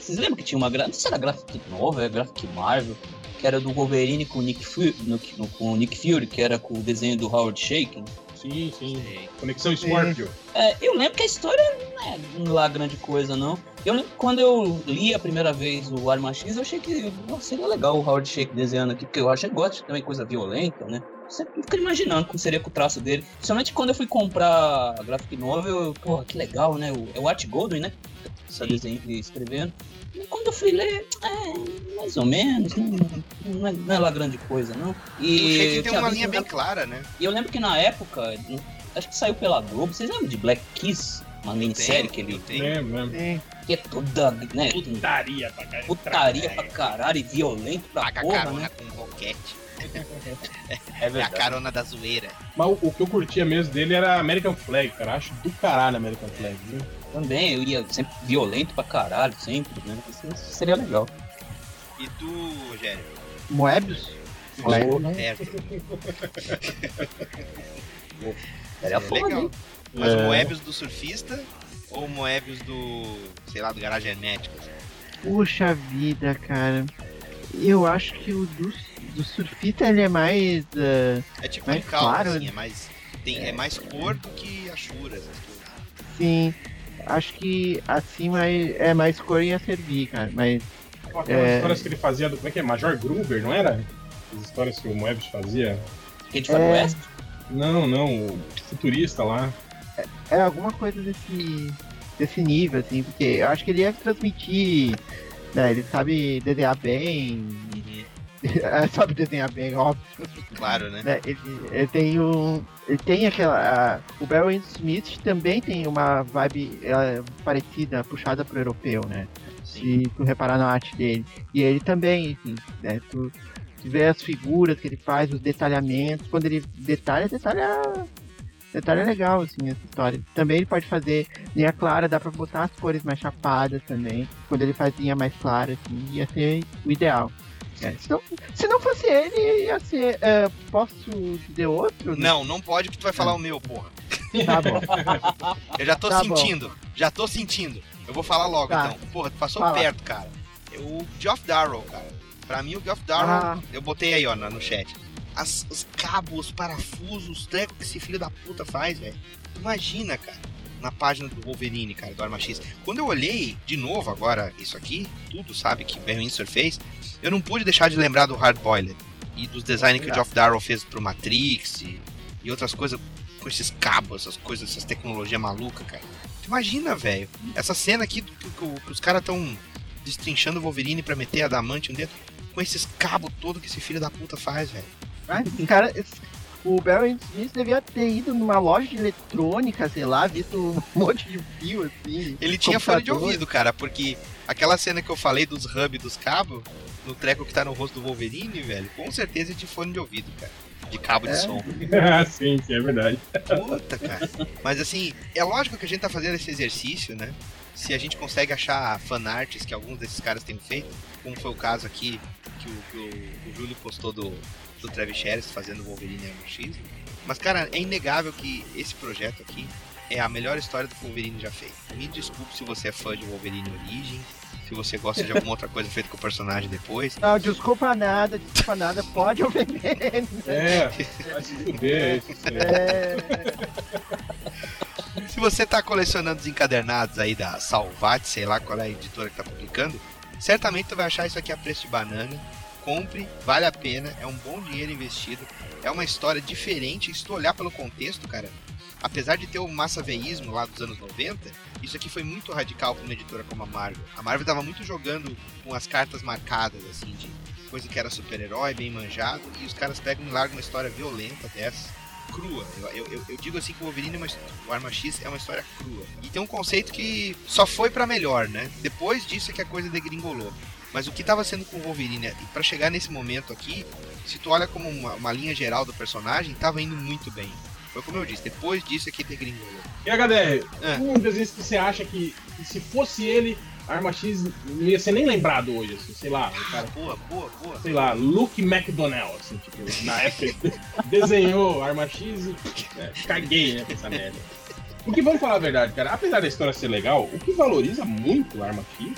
Vocês lembram que tinha uma gra- Não sei se era Graphic Novel, é Graphic Marvel, que era do Wolverine com o Nick Fury, no- no- com o Nick Fury, que era com o desenho do Howard Shaken. Sim, sim. Conexão Scorpio. É, eu lembro que a história não é lá grande coisa, não. Eu lembro que quando eu li a primeira vez o Arma X, eu achei que nossa, seria legal o Howard Shake desenhando aqui, porque eu acho que gosta de também coisa violenta, né? Sempre fico imaginando como seria com o traço dele. Principalmente quando eu fui comprar a Graphic Novel, eu, porra, que legal, né? O- É o Art Goldwyn, né? Essa desenho escrevendo. E quando eu fui ler, é, mais ou menos, não, não, é, não é lá grande coisa, não. o E tem uma linha na- bem clara, né? e eu lembro que na época, acho que saiu pela Globo, vocês lembram de Black Kiss? Uma minissérie que ele. Lembro, lembro. Que é toda, né? Putaria pra caralho. Putaria pra caralho e violento pra Paga porra, né? com roquete. É É a carona da zoeira. Mas o, o que eu curtia mesmo dele era American Flag, cara. Acho do caralho American Flag, viu? Também, eu ia sempre violento pra caralho, sempre, né? Isso seria legal. E tu, Rogério? Moebius? Seria É foda, legal. hein? Mas É. o Moebius do surfista ou o Moebius do, sei lá, do garagem hermético? Puxa vida, cara. Eu acho que o do, do surfista ele é mais. ah, É tipo um calmo, claro, assim, é mais, tem, é mais cor do que Ashura, essas coisas. sim. Acho que assim mais, é mais cor ia servir, cara. Mas. Aquelas É. histórias que ele fazia do. Como é que é? Major Gruber, não era? As histórias que o Moebius fazia. Que a gente fala É. West? Não, não, o futurista lá. É alguma coisa desse, desse nível, assim, porque eu acho que ele ia transmitir. Né, ele sabe desenhar bem. é, sabe desenhar bem, óbvio. Claro, né? né, ele, ele tem um. Ele tem aquela. a- o Barry Smith também tem uma vibe é, parecida, puxada pro europeu, né? Se tu reparar na arte dele. E ele também, enfim, né? Tu, tu vê as figuras que ele faz, os detalhamentos. Quando ele detalha, detalha. Detalha legal, assim, essa história. Também ele pode fazer linha clara, dá pra botar as cores mais chapadas também. Quando ele faz linha mais clara, assim, ia ser o ideal. É, se, não, se não fosse ele, ia ser. é, posso dizer outro? Não, não pode que tu vai falar o meu, porra. Tá bom. Eu já tô Tá bom. sentindo, já tô sentindo. Eu vou falar logo Tá. então. Porra, tu passou Fala. perto, cara. O Geoff Darrow, cara. Pra mim, o Geoff Darrow, Ah. eu botei aí, ó, no no chat. As- os cabos, os parafusos, os trecos que esse filho da puta faz, velho. Imagina, cara. Na página do Wolverine, cara, do Arma X. Quando eu olhei de novo agora isso aqui, tudo, sabe, que Ben Winsor fez, eu não pude deixar de lembrar do Hard Boiler e dos designs que o Geoff Darrow fez pro Matrix e, e outras coisas com esses cabos, essas coisas, essas tecnologias malucas, cara. Tu imagina, velho, essa cena aqui que, que- que os caras tão destrinchando o Wolverine pra meter adamante um dentro, com esses cabos todos que esse filho da puta faz, velho. Cara, esse- o Barry Smith devia ter ido numa loja de eletrônica, sei lá, visto um monte de fio assim. Ele tinha fone de ouvido, cara, porque aquela cena que eu falei dos hub dos cabos, no treco que tá no rosto do Wolverine, velho, com certeza é de fone de ouvido, cara. De cabo de É. som. Ah, sim, sim, é verdade. Puta, cara. Mas assim, é lógico que a gente tá fazendo esse exercício, né? Se a gente consegue achar fanarts que alguns desses caras tenham feito, como foi o caso aqui que o, que o, o Júlio postou do, do Travis Sherris fazendo o Wolverine MX. Mas, cara, é inegável que esse projeto aqui é a melhor história do Wolverine já feita. Me desculpe se você é fã de Wolverine Origem, se você gosta de alguma outra coisa feita com o personagem depois. Não, desculpa nada, desculpa nada, pode ofender. É, vai se fuder. aí. É, Se você tá colecionando os encadernados aí da Salvat, sei lá qual é a editora que tá publicando, certamente tu vai achar isso aqui a preço de banana. Compre, vale a pena, é um bom dinheiro investido, é uma história diferente. Se tu olhar pelo contexto, cara, apesar de ter o massaveísmo lá dos anos 90, isso aqui foi muito radical pra uma editora como a Marvel. A Marvel tava muito jogando com as cartas marcadas, assim, de coisa que era super-herói, bem manjado, e os caras pegam e largam uma história violenta dessa crua. Eu, eu, eu- digo assim que o Wolverine, é uma, o Arma X é uma história crua. E tem um conceito que só foi pra melhor, né? Depois disso é que a coisa degringolou. Mas o que tava sendo com o Wolverine, e pra chegar nesse momento aqui, se tu olha como uma, uma linha geral do personagem, tava indo muito bem. Foi como eu disse, depois disso aqui degringolou. E HDR, É. um desenho que você acha que, que se fosse ele, Arma X não ia ser nem lembrado hoje, assim, sei lá, o cara, Boa, boa, boa. sei lá, Luke McDonnell, assim, tipo, na época desenhou Arma X e é, caguei, né, com essa merda. Porque vamos falar a verdade, cara, apesar da história ser legal, o que valoriza muito o Arma X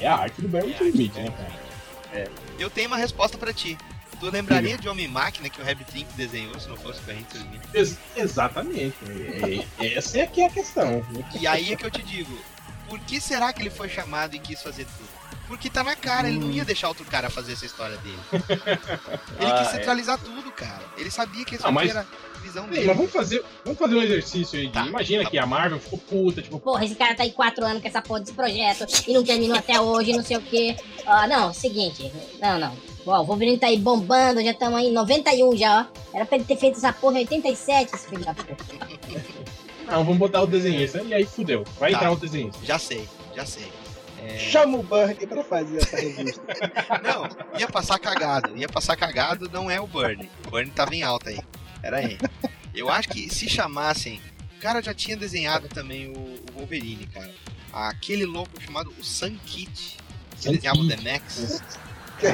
é a arte do Barry É Smith, né, cara? Eu tenho uma resposta pra ti. Tu lembraria de Homem-Máquina que o Rabbit Trink desenhou se não fosse o Barry Smith? Ex- exatamente. É- é- essa é que é a questão. E aí é que eu te digo, por que será que ele foi chamado e quis fazer tudo? Porque tá na cara, ele não ia deixar outro cara fazer essa história dele. Ele Ah, quis é. centralizar tudo, cara. Ele sabia que essa Ah, mas- era visão Ei, dele. mas vamos fazer, vamos fazer um exercício aí. de- Tá, imagina tá que a Marvel ficou puta, tipo, Porra, esse cara tá aí quatro anos com essa porra desse projeto e não terminou até hoje, não sei o quê. Ah, não, seguinte. Não, não. Ó, o Wolverine tá aí bombando, já estamos aí em 91 já, ó. Era pra ele ter feito essa porra em 87, esse filho da puta. não, vamos botar o desenhista. E aí fudeu. Vai Tá. entrar o desenhista. Já sei, já sei. Chama o Burnie pra fazer essa revista. Não, ia passar cagado. Ia passar cagado não é o Burnie. O Burnie tava em alta aí. Pera aí. Eu acho que se chamassem. O cara já tinha desenhado também o, o Wolverine, cara. Aquele louco chamado o Sun Kit. Que desenhava o. The Max. Ia,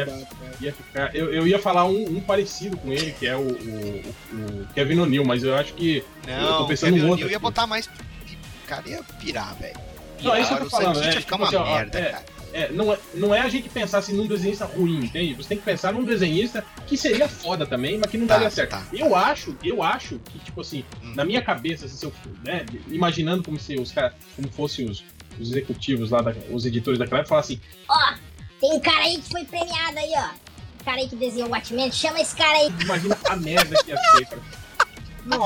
ia- ia ficar. Eu, eu ia falar um, um parecido com ele, que é o, o, o- Kevin O'Neill, mas eu acho que. eu Não, tô o pensando Kevin outro. ia aqui. botar mais. O cara ia pirar, velho. Não, é isso que eu tô o Sun falando, Kit é, ia ficar tipo uma assim, ó, merda, é, cara. É, não, é, não é a gente pensar assim num desenhista ruim, entende? Você tem que pensar num desenhista que seria foda também, mas que não Tá, daria certo. tá. Eu acho, eu acho que, tipo assim, Hum. na minha cabeça, se eu, né, imaginando como se os caras, como fossem os, os executivos lá, da- os editores daquela época, falar assim, Ó, tem um cara aí que foi premiado aí, ó. O cara aí que desenhou o Watchmen, chama esse cara aí. imagina a merda que ia ser, cara.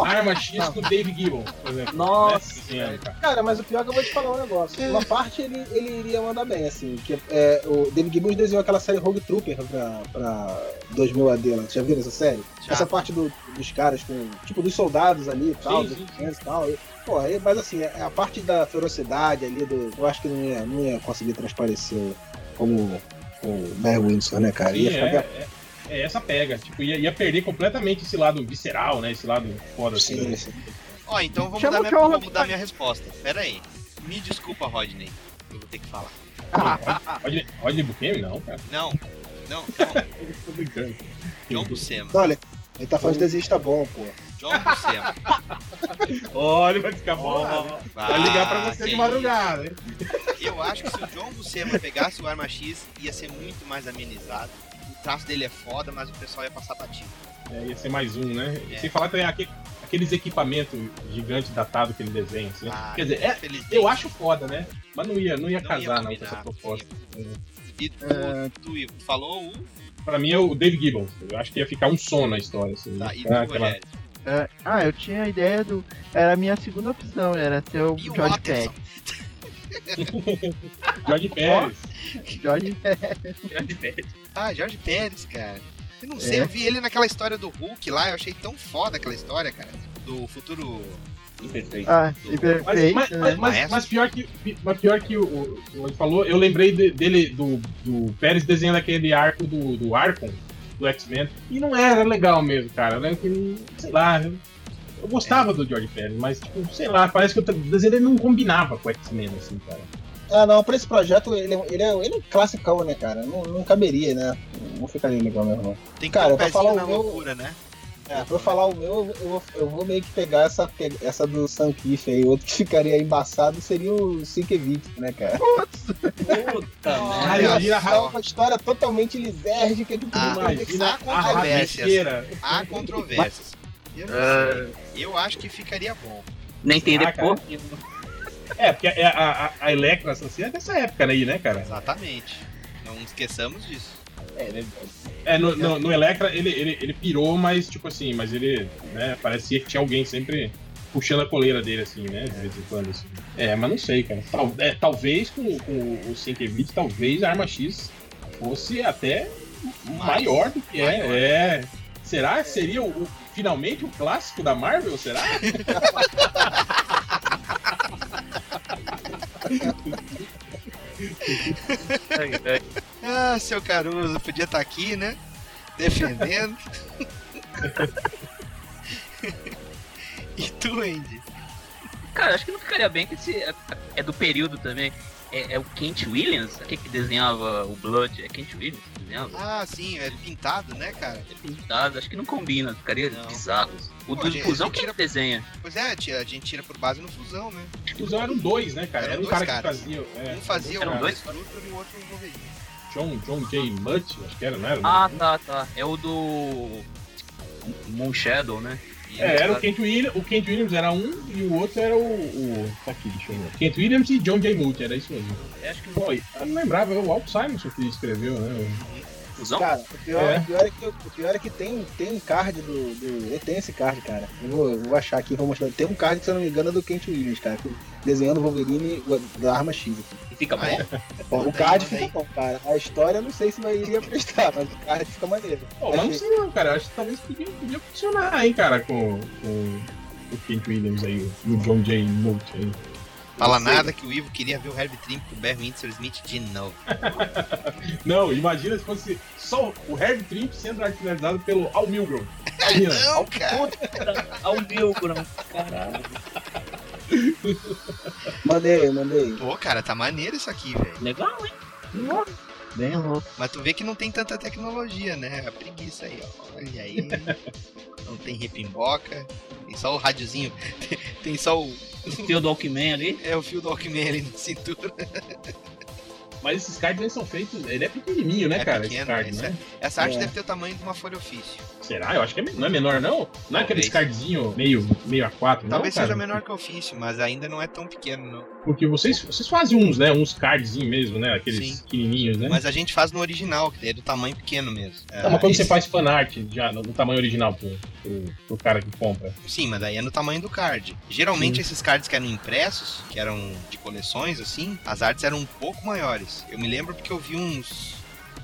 Arma X com o Dave Gibbon, por exemplo. Nossa, Né, cara. Cara, mas o pior é que eu vou te falar um negócio. Uma parte ele, ele iria mandar bem, assim. Que, é, o David Gibbons desenhou aquela série Rogue Trooper pra, pra 2000 AD lá. Você já viu essa série? Já. Essa parte do- dos caras com. Tipo, dos soldados ali e tal, Sim, sim, e tal. E, Porra, aí- mas assim, é a parte da ferocidade ali, do, eu acho que não ia, não ia conseguir transparecer como o Barry Windsor, né, cara? Sim, Ia é, ficar é, é essa pega. Tipo, ia, ia perder completamente esse lado visceral, né? Esse lado foda, assim. Sim, sim. Ó, então vamos o minha, vou mudar minha resposta. Pera aí. Me desculpa, Rodney. Eu vou ter que falar. Rodney Rodney Buchanan? Não, cara. Não, não, não. Tô brincando. John Buscema. Olha, ele tá falando de desenhista bom, pô. John Buscema. Olha, vai ficar bom. Vai ligar pra Ah, você que de madrugada, hein? Eu acho que se o John Buscema pegasse o Arma X, ia ser muito mais amenizado. O traço dele é foda, mas o pessoal ia passar batido. É, ia ser mais um, né? É. Sem falar também aque- aqueles equipamentos gigantes datados que ele desenha. Assim, né? Ah, Quer dizer, é, eu acho foda, né? Mas não ia, não ia Não casar, ia não, com combinar, essa proposta. E tu, tu Ivo, falou o. Pra mim é o Dave Gibbons. Eu acho que ia ficar um som na história. Assim, Tá, né? e tu, Ah, aquela-. É, ah, eu tinha a ideia do. Era a minha segunda opção, era ser o E George? Pérez. George Pérez. George Pérez. George Pérez. Ah, Jorge Pérez, cara. Eu não sei, É. eu vi ele naquela história do Hulk lá, eu achei tão foda aquela história, cara. Do futuro. Imperfeito. Ah, Mas, perfeito, mas, né? mas, mas, Maestro. mas pior que, mas pior que o, o, o ele falou, eu lembrei de- dele, do, do Pérez desenhando aquele arco do, do Arcon, do X-Men, e não era legal mesmo, cara. Eu lembro que, ele- sei lá, eu, eu gostava do George Pérez, mas, tipo, sei lá, parece que o desenho dele não combinava com o X-Men, assim, cara. Ah, não, pra esse projeto ele, é- ele, é, ele é classicão, né, cara? Não, não caberia, né? Não ficaria legal mesmo, não. Tem que Cara, ter um pra falar o na meu- loucura, né? É, pra eu falar o meu, eu vou, eu vou meio que pegar essa, essa do Sankiff aí. Outro que ficaria embaçado seria o Sinkevich, né, cara? Puta merda. é uma história totalmente lisérgica que Ah, Imagina há a controvérsias. Há controvérsias. Eu não sei. Eu acho que ficaria bom. Nem tem depois. É, porque a, a, a- a Electra assim, é dessa época aí, né, cara? Exatamente. Não esqueçamos disso. É, no, no, no Electra ele, ele, ele pirou, mas tipo assim, mas ele, né, parecia que tinha alguém sempre puxando a coleira dele, assim, né, de vez em quando, assim. É, mas não sei, cara. Tal, é, talvez com, com o Sienkiewicz, talvez a Arma X fosse até maior do que Maior. é. É. Será? Seria o, o- finalmente o clássico da Marvel, será? Ah, seu Caruso, podia estar aqui, né? Defendendo. e tu, Andy? Cara, acho que não ficaria bem que esse é do período também. É, é o Kent Williams? Aquele que desenhava o Blood? É Kent Williams que desenhava? Ah, sim, é pintado, né, cara? É pintado, acho que não combina, ficaria Não. bizarro. O Pô, do gente, Fusão a gente que desenha. Pois é, tia, a gente tira por base no fusão, né? Fusão eram dois, né, cara? Eram Era um dois cara caras. que fazia. é, Um fazia Eram o dois? Fruto e o outro o Wolverine. John, John J. Mutt, acho que era, não era? Ah, tá, tá. É o do. Moon Shadow, né? E É, era o Kent Williams, o Kent Williams era um e o outro era o. o tá aqui, deixa eu ver. Kent Williams e John J. Mutt, era isso mesmo. É, acho que Pô, eu não lembrava, o Walt Simonson que escreveu, né? Fusão? Cara, o pior É. o pior é, que, o pior é que tem, tem um card do, do. Eu tenho esse card, cara. Eu vou, vou achar aqui, vou mostrar. Tem um card que, se eu não me engano, é do Kent Williams, cara. Desenhando o Wolverine da arma X. aqui. E fica bom. Ah, é? Bom, o card fica bom, cara. A história eu não sei se vai iria prestar, mas o card fica maneiro. Pô, mas não sei não, cara. Eu acho que talvez podia, podia funcionar, hein, cara, com, com o Kent Williams aí, o John J. Mutt aí. Fala nada que o Ivo queria ver o Herbie Trimp com o Barry Windsor Smith de novo. Não, imagina se fosse só o Herb Trimp sendo artilharizado pelo Al. Imagina. Não, cara. Ao Milgram, caralho. Mandei, mandei. Pô, cara, tá maneiro isso aqui, velho. Legal, hein? Bem louco. Mas tu vê que não tem tanta tecnologia, né? A preguiça aí, ó. Olha aí. Não tem repimboca. Tem só o rádiozinho. Tem, tem só o. O fio do Walkman ali. É o fio do Walkman ali na cintura. Mas esses cards eles são feitos. Ele é pequenininho, né, É cara? pequeno, esse card, né? Essa arte É. deve ter o tamanho de uma folha ofício. Será? Eu acho que é, não é menor, não? Não é aqueles Talvez. cardzinho meio, meio A4, não? Talvez cara? seja menor que o ofício, mas ainda não é tão pequeno, não. Porque vocês, vocês fazem uns, né? Uns cardzinhos mesmo, né? Aqueles Sim. pequenininhos, né? Mas a gente faz no original, que é do tamanho pequeno mesmo. Tá, mas quando esse- você faz fanart já no, no tamanho original pro, pro, pro cara que compra. Sim, mas daí é no tamanho do card. Geralmente esses cards que eram impressos, que eram de coleções, assim, as artes eram um pouco maiores. Eu me lembro porque eu vi uns,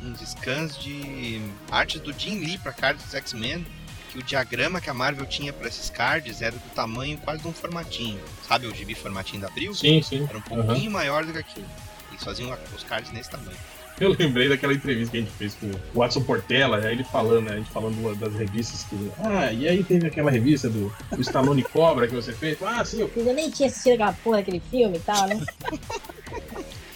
uns scans de artes do Jim Lee pra cards dos X-Men, que o diagrama que a Marvel tinha pra esses cards era do tamanho quase de um formatinho. Sabe o gibi formatinho da Abril? Sim, sim. Era um pouquinho maior do que aquilo. Eles faziam os cards nesse tamanho. Eu lembrei daquela entrevista que a gente fez com o Watson Portela, aí ele falando, né, a gente falando das revistas que. Ah, e aí teve aquela revista do, do Stallone Cobra que você fez. Ah, sim, eu, Eu nem tinha assistido aquela porra daquele filme e tal, né?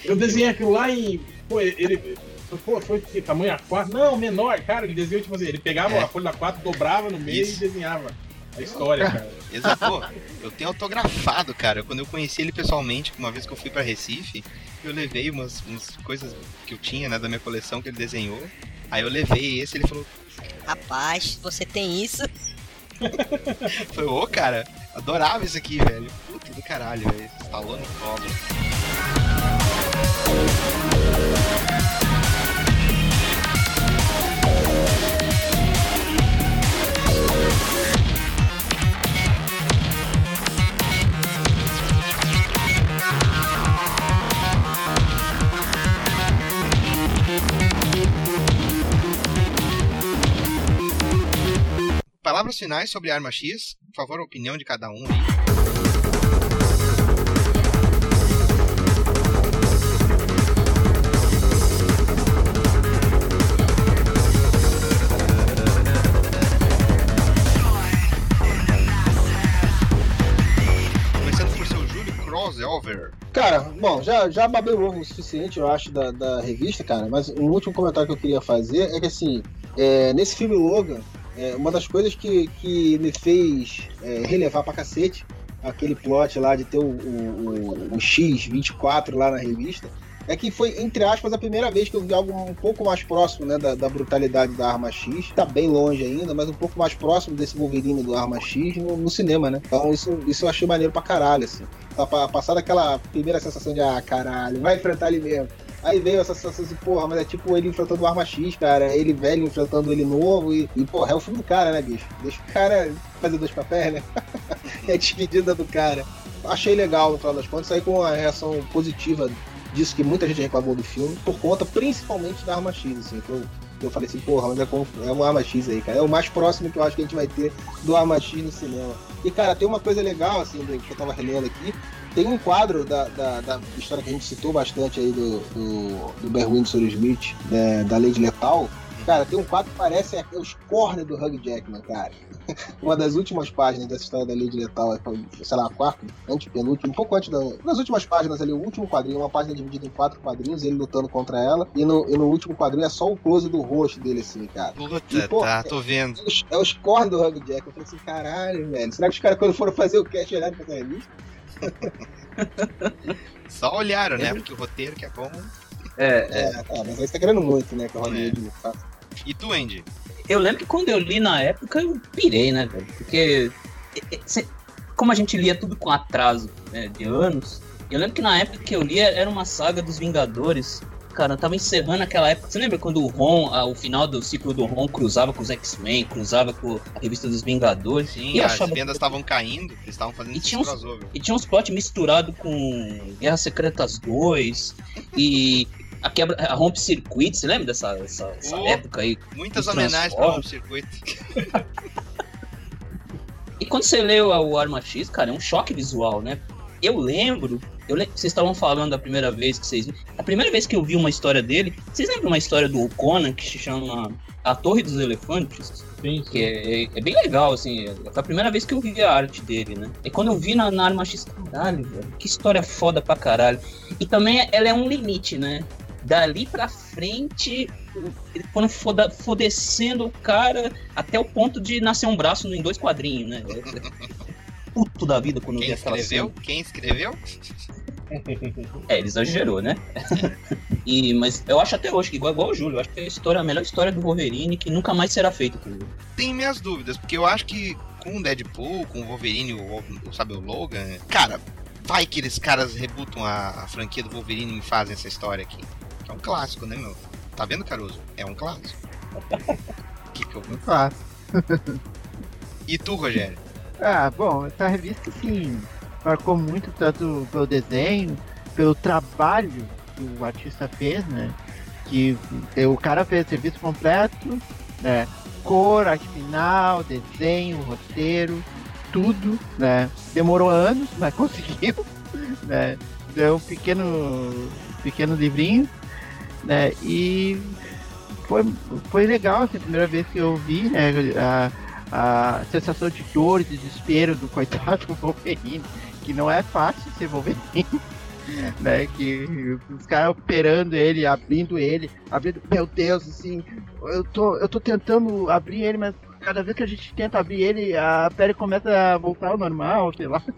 eu desenhei aquilo lá em. Pô, ele. Pô, foi que tamanho A4? Não, menor, cara, ele desenhou tipo assim, ele pegava É. a folha da 4, dobrava no meio Isso. e desenhava a história, cara. Exato. Pô, eu tenho autografado, cara. Quando eu conheci ele pessoalmente, uma vez que eu fui pra Recife, eu levei umas, umas coisas que eu tinha, né, da minha coleção que ele desenhou. Aí eu levei esse, ele falou, Rapaz, você tem isso? foi, ô, cara, adorava isso aqui, velho. Puta do caralho, velho. Stallone Cobra. Palavras finais sobre Arma X. Por favor, a opinião de cada um aí. Crossover. Cara, bom, já, já babei o ovo o suficiente, eu acho, da, da revista, cara, mas um último comentário que eu queria fazer é que, assim, é, nesse filme Logan, é, uma das coisas que, que me fez é, relevar pra cacete aquele plot lá de ter o, o, o, o X24 lá na revista, é que foi, entre aspas, a primeira vez que eu vi algo um pouco mais próximo né, da, da brutalidade da Arma X. Tá bem longe ainda, mas um pouco mais próximo desse Wolverine do Arma X no, no cinema, né? Então isso, isso eu achei maneiro pra caralho, assim. Tá pa- passar daquela primeira sensação de, ah, caralho, vai enfrentar ele mesmo. Aí veio essa sensação de, porra, mas é tipo ele enfrentando o Arma X, cara. Ele velho enfrentando ele novo. E, e porra, é o filme do cara, né, bicho? Deixa o cara fazer dois papéis, né? é a despedida do cara. Achei legal, no final das contas, saí com uma reação positiva disso que muita gente reclamou do filme, por conta principalmente da Arma X, assim, eu, eu falei assim, porra, mas é, como- é uma Arma X aí, cara. É o mais próximo que eu acho que a gente vai ter do Arma X no cinema. E, cara, tem uma coisa legal, assim, que eu tava relendo aqui, Tem um quadro da, da, da história que a gente citou bastante aí do, do, do Smith, né, da Lei de Letal. Cara, tem um quadro que parece é, os corner do Hugh Jackman, cara. Uma das últimas páginas dessa história da Lei de Letal, é, sei lá, quarto, antepenúltimo, um pouco antes da. Nas últimas páginas ali, o último quadrinho, uma página dividida em quatro quadrinhos, ele lutando contra ela, e no, e no último quadrinho é só o close do rosto dele, assim, cara. Puta, E, pô, tá, tô vendo. É os, é os corner do Hugh Jackman. Eu falei assim, caralho, velho. Será que os caras, quando foram fazer o cast, olharam pra revista? Só olharam, né? Porque o roteiro que é bom. É, É, tá, mas aí você tá querendo muito, né? Que é Hollywood faz. E tu, Andy? Eu lembro que quando eu li na época, eu pirei, né, velho? Porque, como a gente lia tudo com atraso né, de anos, eu lembro que na época que eu lia era uma saga dos Vingadores. Cara, tava encerrando aquela época. Você lembra quando o Ron, o final do ciclo do Ron, cruzava com os X-Men, cruzava com a revista dos Vingadores? Sim, E eu as vendas estavam caindo, eles estavam fazendo E tinha uns- crossover. E tinha uns plot misturado com Guerras Secretas 2 e a quebra, a rompe circuito, você lembra dessa, essa, essa Oh, época aí? Muitas homenagens para o Transformers. circuito. E quando você leu o Arma X, cara, é um choque visual, né? Eu lembro, eu le- vocês estavam falando da primeira vez que vocês A primeira vez que eu vi uma história dele, vocês lembram uma história do Conan que se chama A Torre dos Elefantes? Sim, Que é, é bem legal, assim. Foi a primeira vez que eu vi a arte dele, né? E quando eu vi na, na Arma X, caralho, velho, que história foda pra caralho. E também ela é um limite, né? Dali pra frente, foram foda, fodecendo o cara até o ponto de nascer um braço em dois quadrinhos, né? Puto da vida quando Quem escreveu? Quem escreveu? É, ele exagerou, né? e, mas eu acho até hoje que igual, igual o Júlio, eu acho que é a, história, a melhor história do Wolverine que nunca mais será feita. entendeu? Tenho minhas dúvidas, porque eu acho que com o Deadpool, com o Wolverine, o, o, sabe, o Logan, cara, vai que eles caras rebutam a, a franquia do Wolverine e fazem essa história aqui. É um clássico, né, meu? Tá vendo, Caruso? É um clássico. que que eu... Claro. E tu, Rogério? Ah, bom, essa revista, assim, marcou muito tanto pelo desenho, pelo trabalho que o artista fez, né? Que o cara fez serviço completo, né? Cor, arte final, desenho, roteiro, tudo, né? Demorou anos, mas conseguiu, né? Deu um pequeno, pequeno livrinho, né? E foi, foi legal, assim, a primeira vez que eu vi, né? A, a sensação de dor e de desespero do coitado do Wolverine, que não é fácil ser Wolverine, né? Que os caras operando ele, abrindo ele, abrindo, meu Deus, assim, eu tô, eu tô tentando abrir ele, mas cada vez que a gente tenta abrir ele, a pele começa a voltar ao normal, sei lá.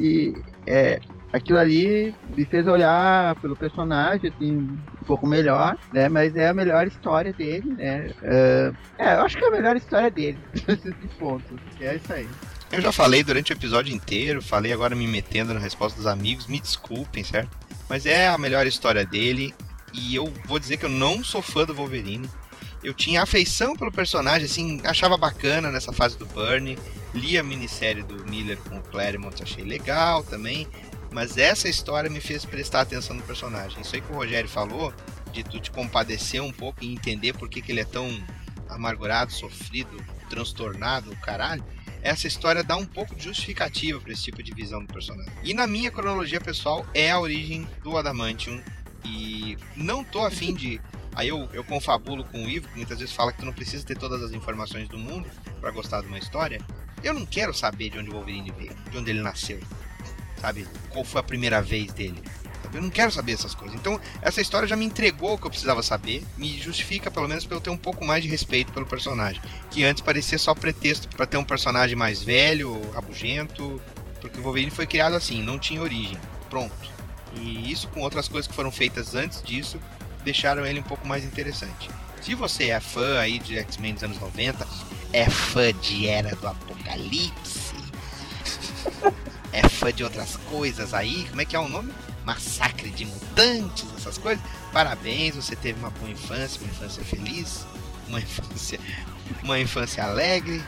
E é, aquilo ali me fez olhar pelo personagem, assim, um pouco melhor, né? Mas é a melhor história dele, né? É, é, eu acho que é a melhor história dele, de ponto. É isso aí. Eu já falei durante o episódio inteiro, falei agora me metendo na resposta dos amigos, me desculpem, certo? Mas é a melhor história dele, e eu vou dizer que eu não sou fã do Wolverine. Eu tinha afeição pelo personagem, assim, achava bacana nessa fase do Burnie. Li a minissérie do Miller com o Claremont, achei legal também. Mas essa história me fez prestar atenção no personagem. Isso aí que o Rogério falou, de tu te compadecer um pouco e entender por que, que ele é tão amargurado, sofrido, transtornado, caralho. Essa história dá um pouco de justificativa para esse tipo de visão do personagem. E na minha cronologia pessoal é a origem do Adamantium. E não tô afim de Aí eu, eu confabulo com o Ivo, que muitas vezes fala que tu não precisa ter todas as informações do mundo para gostar de uma história. Eu não quero saber de onde o Wolverine veio, de onde ele nasceu, sabe? Qual foi a primeira vez dele. Eu não quero saber essas coisas. Então, essa história já me entregou o que eu precisava saber, me justifica pelo menos para eu ter um pouco mais de respeito pelo personagem, que antes parecia só pretexto para ter um personagem mais velho, rabugento, porque o Wolverine foi criado assim, não tinha origem. Pronto. E isso com outras coisas que foram feitas antes disso deixaram ele um pouco mais interessante. Se você é fã aí de X-Men dos anos 90, é fã de Era do Apocalipse, é fã de outras coisas aí, como é que é o nome? Massacre de Mutantes, essas coisas. Parabéns, você teve uma boa infância, uma infância feliz, uma infância, uma infância alegre.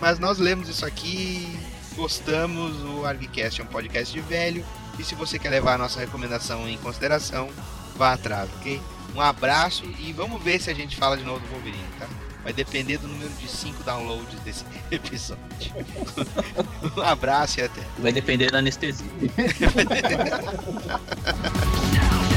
Mas nós lemos isso aqui, gostamos, o Argcast é um podcast de velho, e se você quer levar a nossa recomendação em consideração, vá atrás, ok? Um abraço e vamos ver se a gente fala de novo do Wolverine, tá? Vai depender do número de 5 downloads desse episódio. um abraço e até. Vai depender da anestesia.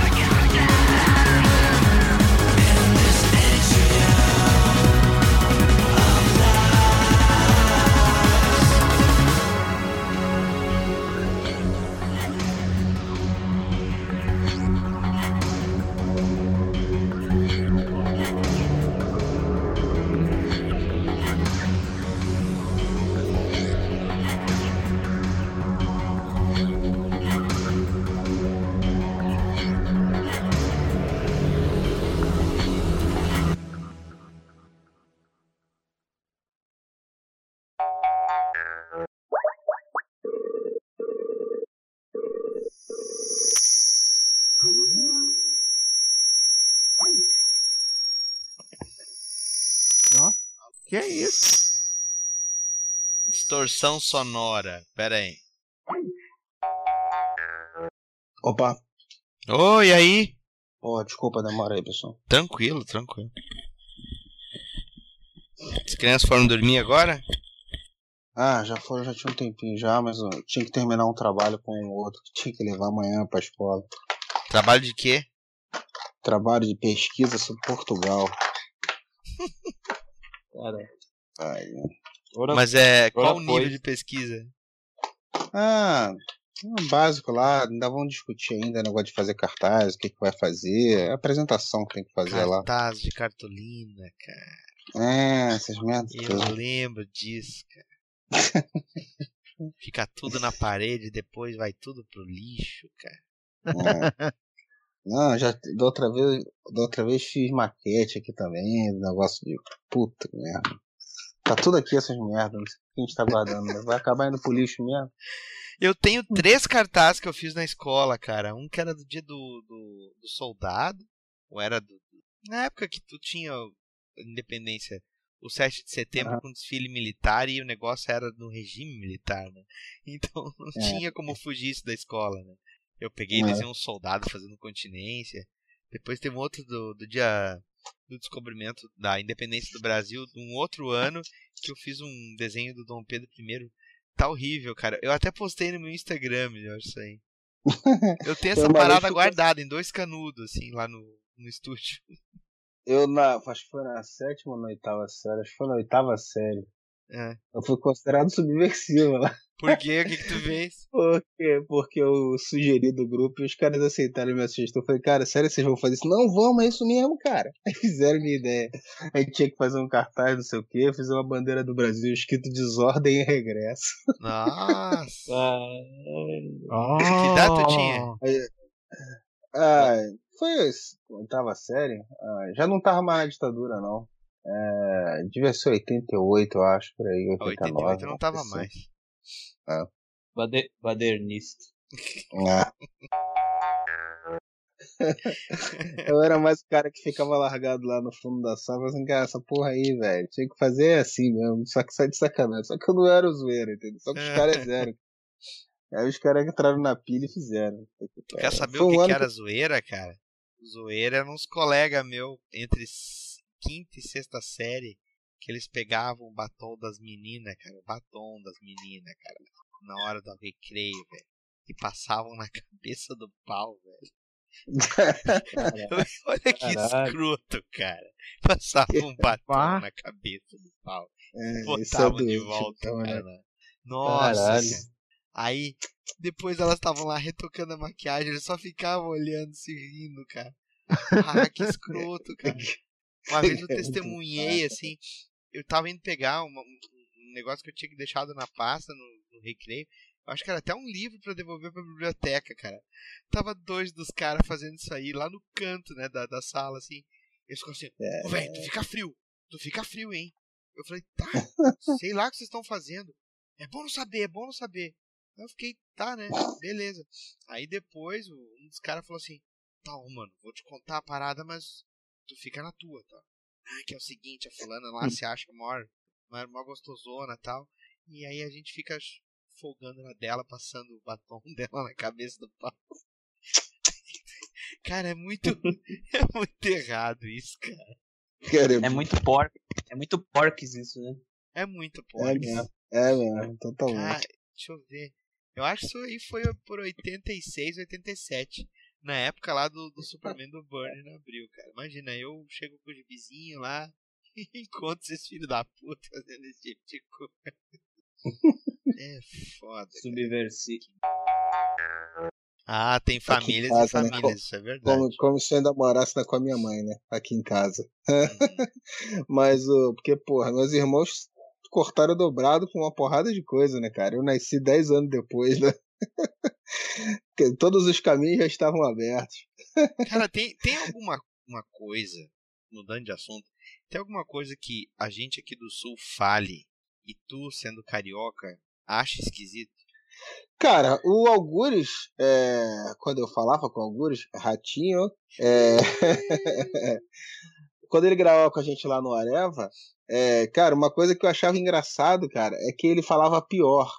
Distorção sonora. Pera aí. Opa. Oi, aí? Pô, desculpa a demora aí, pessoal. Tranquilo, tranquilo. As crianças foram dormir agora? Ah, já foram, já tinha um tempinho já, mas eu tinha que terminar um trabalho com o outro que tinha que levar amanhã pra escola. Trabalho de quê? Trabalho de pesquisa sobre Portugal. Cara. Ai, Mas é. Qual o nível de pesquisa? Ah, um básico lá, ainda vão discutir ainda o negócio de fazer cartaz, o que, que vai fazer, a apresentação que tem que fazer lá. Cartaz de cartolina, cara. É, essas merdas. Eu todas. lembro disso, cara. Fica tudo na parede, depois vai tudo pro lixo, cara. É. Não, já da outra vez, da outra vez fiz maquete aqui também, negócio de puta merda. Tá tudo aqui essas merdas, não sei o que a gente tá guardando. né? Vai acabar indo pro lixo mesmo. Eu tenho três cartazes que eu fiz na escola, cara. Um que era do dia do, do, do soldado, ou era do. Na época que tu tinha independência, o 7 de setembro com desfile militar e o negócio era no regime militar, né? Então não É. tinha como fugir isso da escola, né? Eu peguei e É. desenhei um soldado fazendo continência. Depois teve um outro do, do dia do descobrimento da independência do Brasil, de um outro ano, que eu fiz um desenho do Dom Pedro I. Tá horrível, cara. Eu até postei no meu Instagram, eu acho isso aí. Eu tenho essa Uma vez parada guardada em dois canudos, assim, lá no, no estúdio. Eu na, acho que foi na sétima ou na oitava série, acho que foi na oitava série. É. Eu fui considerado subversivo lá. Por quê? O que, que tu fez? Porque, porque eu sugeri do grupo e os caras aceitaram a minha sugestão. Eu falei, cara, sério, vocês vão fazer isso? Não, vamos, é isso mesmo, cara. Aí fizeram minha ideia. Aí tinha que fazer um cartaz, não sei o quê, fiz uma bandeira do Brasil escrito desordem e regresso. Nossa! Ah. Que idade tu tinha? Ah, foi isso, oitava série. Ah, já não tava mais na ditadura, não. É, devia ser 88, eu acho, por aí, 89. 88 eu não tava mais. Ah. Bade badernista. Ah. Eu era mais o cara que ficava largado lá no fundo da sala, assim, cara, essa porra aí, velho, tinha que fazer assim mesmo, só que sai de sacanagem. Só que eu não era o zoeiro, entendeu? Só que os caras fizeram. Aí os caras entraram na pilha e fizeram. Tu quer saber Foi o um que, ano que era que- zoeira, cara? Zoeira eram uns colegas meus entre quinta e sexta série que eles pegavam o batom das meninas, cara, o batom das meninas, cara, na hora do recreio, velho. E passavam na cabeça do pau, velho. Olha que Caralho. escroto, cara. Passavam um batom na cabeça do pau. É, é botavam de doente, volta, então, né? cara. Nossa, Caralho. cara. Aí, depois elas estavam lá retocando a maquiagem, eles só ficavam olhando, se rindo, cara. Ah, que escroto, cara. Uma vez eu É testemunhei, assim, eu tava indo pegar uma- um, negócio que eu tinha deixado na pasta no, no recreio. Eu acho que era até um livro pra devolver pra biblioteca, cara. Tava dois dos caras fazendo isso aí lá no canto, né, da, da sala, assim. Eles ficam assim, ô velho, tu fica frio, tu fica frio, hein? Eu falei, tá, sei lá o que vocês estão fazendo. É bom não saber, é bom não saber. Aí eu fiquei, tá, né? Beleza. Aí depois um dos caras falou assim: Tá, mano, vou te contar a parada, mas tu fica na tua, tá? Ah, que é o seguinte, a fulana lá se acha maior, maior, maior gostosona e tal. E aí a gente fica folgando na dela, passando o batom dela na cabeça do pau. Cara, é muito. É muito errado isso, cara. Queremos. É muito porco. É muito porques isso, né? É muito É porco. mesmo. É mesmo, totalmente. Ah, deixa eu ver. Eu acho que isso aí foi por 86, 87. Na época lá do, do Superman do Burn no Abril, cara. Imagina, eu chego com os vizinhos lá e encontro esses filhos da puta fazendo esse tipo de coisa. É foda. Subversivo. Ah, tem famílias casa, e né? famílias, isso é verdade. Como, como se eu ainda morasse na- com a minha mãe, né? Aqui em casa. Mas, o porque, porra, meus irmãos cortaram dobrado com uma porrada de coisa, né, cara? Eu nasci 10 anos depois, né? Todos os caminhos já estavam abertos. Cara, tem, tem alguma uma coisa, mudando de assunto, tem alguma coisa que a gente aqui do Sul fale e tu, sendo carioca, acha esquisito? Cara, o Algures, é, quando eu falava com o Algures, Ratinho, é, quando ele gravava com a gente lá no Areva, é, cara, uma coisa que eu achava engraçado, cara, é que ele falava pior.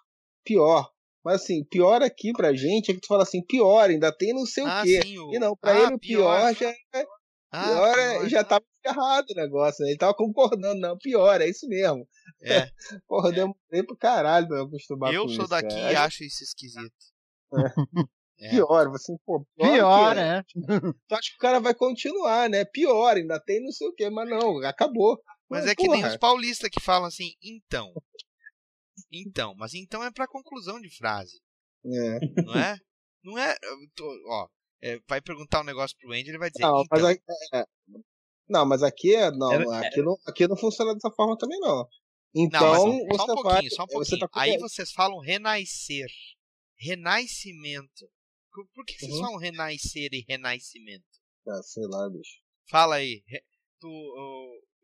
Pior. Mas assim, pior aqui pra gente é que tu fala assim, pior, ainda tem não sei Ah, o quê. sim, o- E não, pra Ah, ele o pior, pior. já é. Ah, pior, é- pior. já tava errado o negócio, né? Ele tava concordando, não, pior, é isso mesmo. É. Porra, eu demorei pro caralho pra eu acostumar Eu com sou isso, daqui cara. e acho isso esquisito. É. Pior, assim, pô, pior, Pior, que- né? Tu acha que o cara vai continuar, né? Pior, ainda tem não sei o que, mas não, acabou. Mas é que nem porra. os paulistas que falam assim, então. Então, mas então é pra conclusão de frase, É. não é? Não é. tô- ó, é, vai perguntar um negócio pro Andy, ele vai dizer. Não, então. mas aqui, é, não, mas aqui é- não, É- aqui não, aqui não funciona dessa forma também não. Não, Então, mas você só um pouquinho, vai, só um você pouquinho. tá Aí vocês falam renascer. Renascimento. Por- Por que vocês Uhum. falam renascer e renascimento? Ah, sei lá, bicho. Fala aí. re- Tu,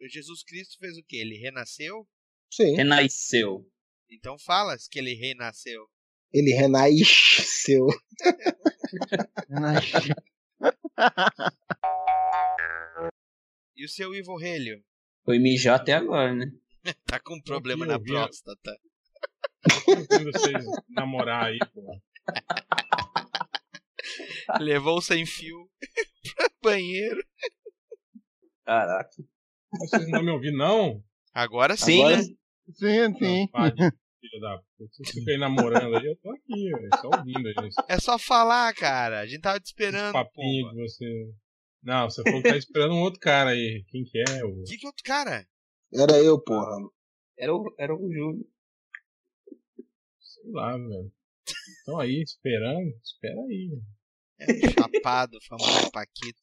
Jesus Cristo fez o quê? Ele renasceu? Sim, Renasceu. Então fala que ele renasceu. ele renasceu. E o seu Ivo Relho? Foi mijar até agora, né? Tá com um problema na próstata. Quando vocês namorar aí, pô. Levou sem fio pro banheiro. Caraca. Vocês não me ouviram, não? Agora sim. Sim, Agora- né? Sim, sim. Da puta. Vocês ficam aí namorando aí, eu tô aqui, velho, só ouvindo aí. Esse É só falar, cara. A gente tava te esperando, papinho porra. de você. Não, você falou que tá esperando um outro cara aí. Quem que é? O... Que que outro cara? Era eu, porra. Era o, era o Júlio. Sei lá, velho. Estão aí esperando. Espera aí. É chapado, famoso Paquito.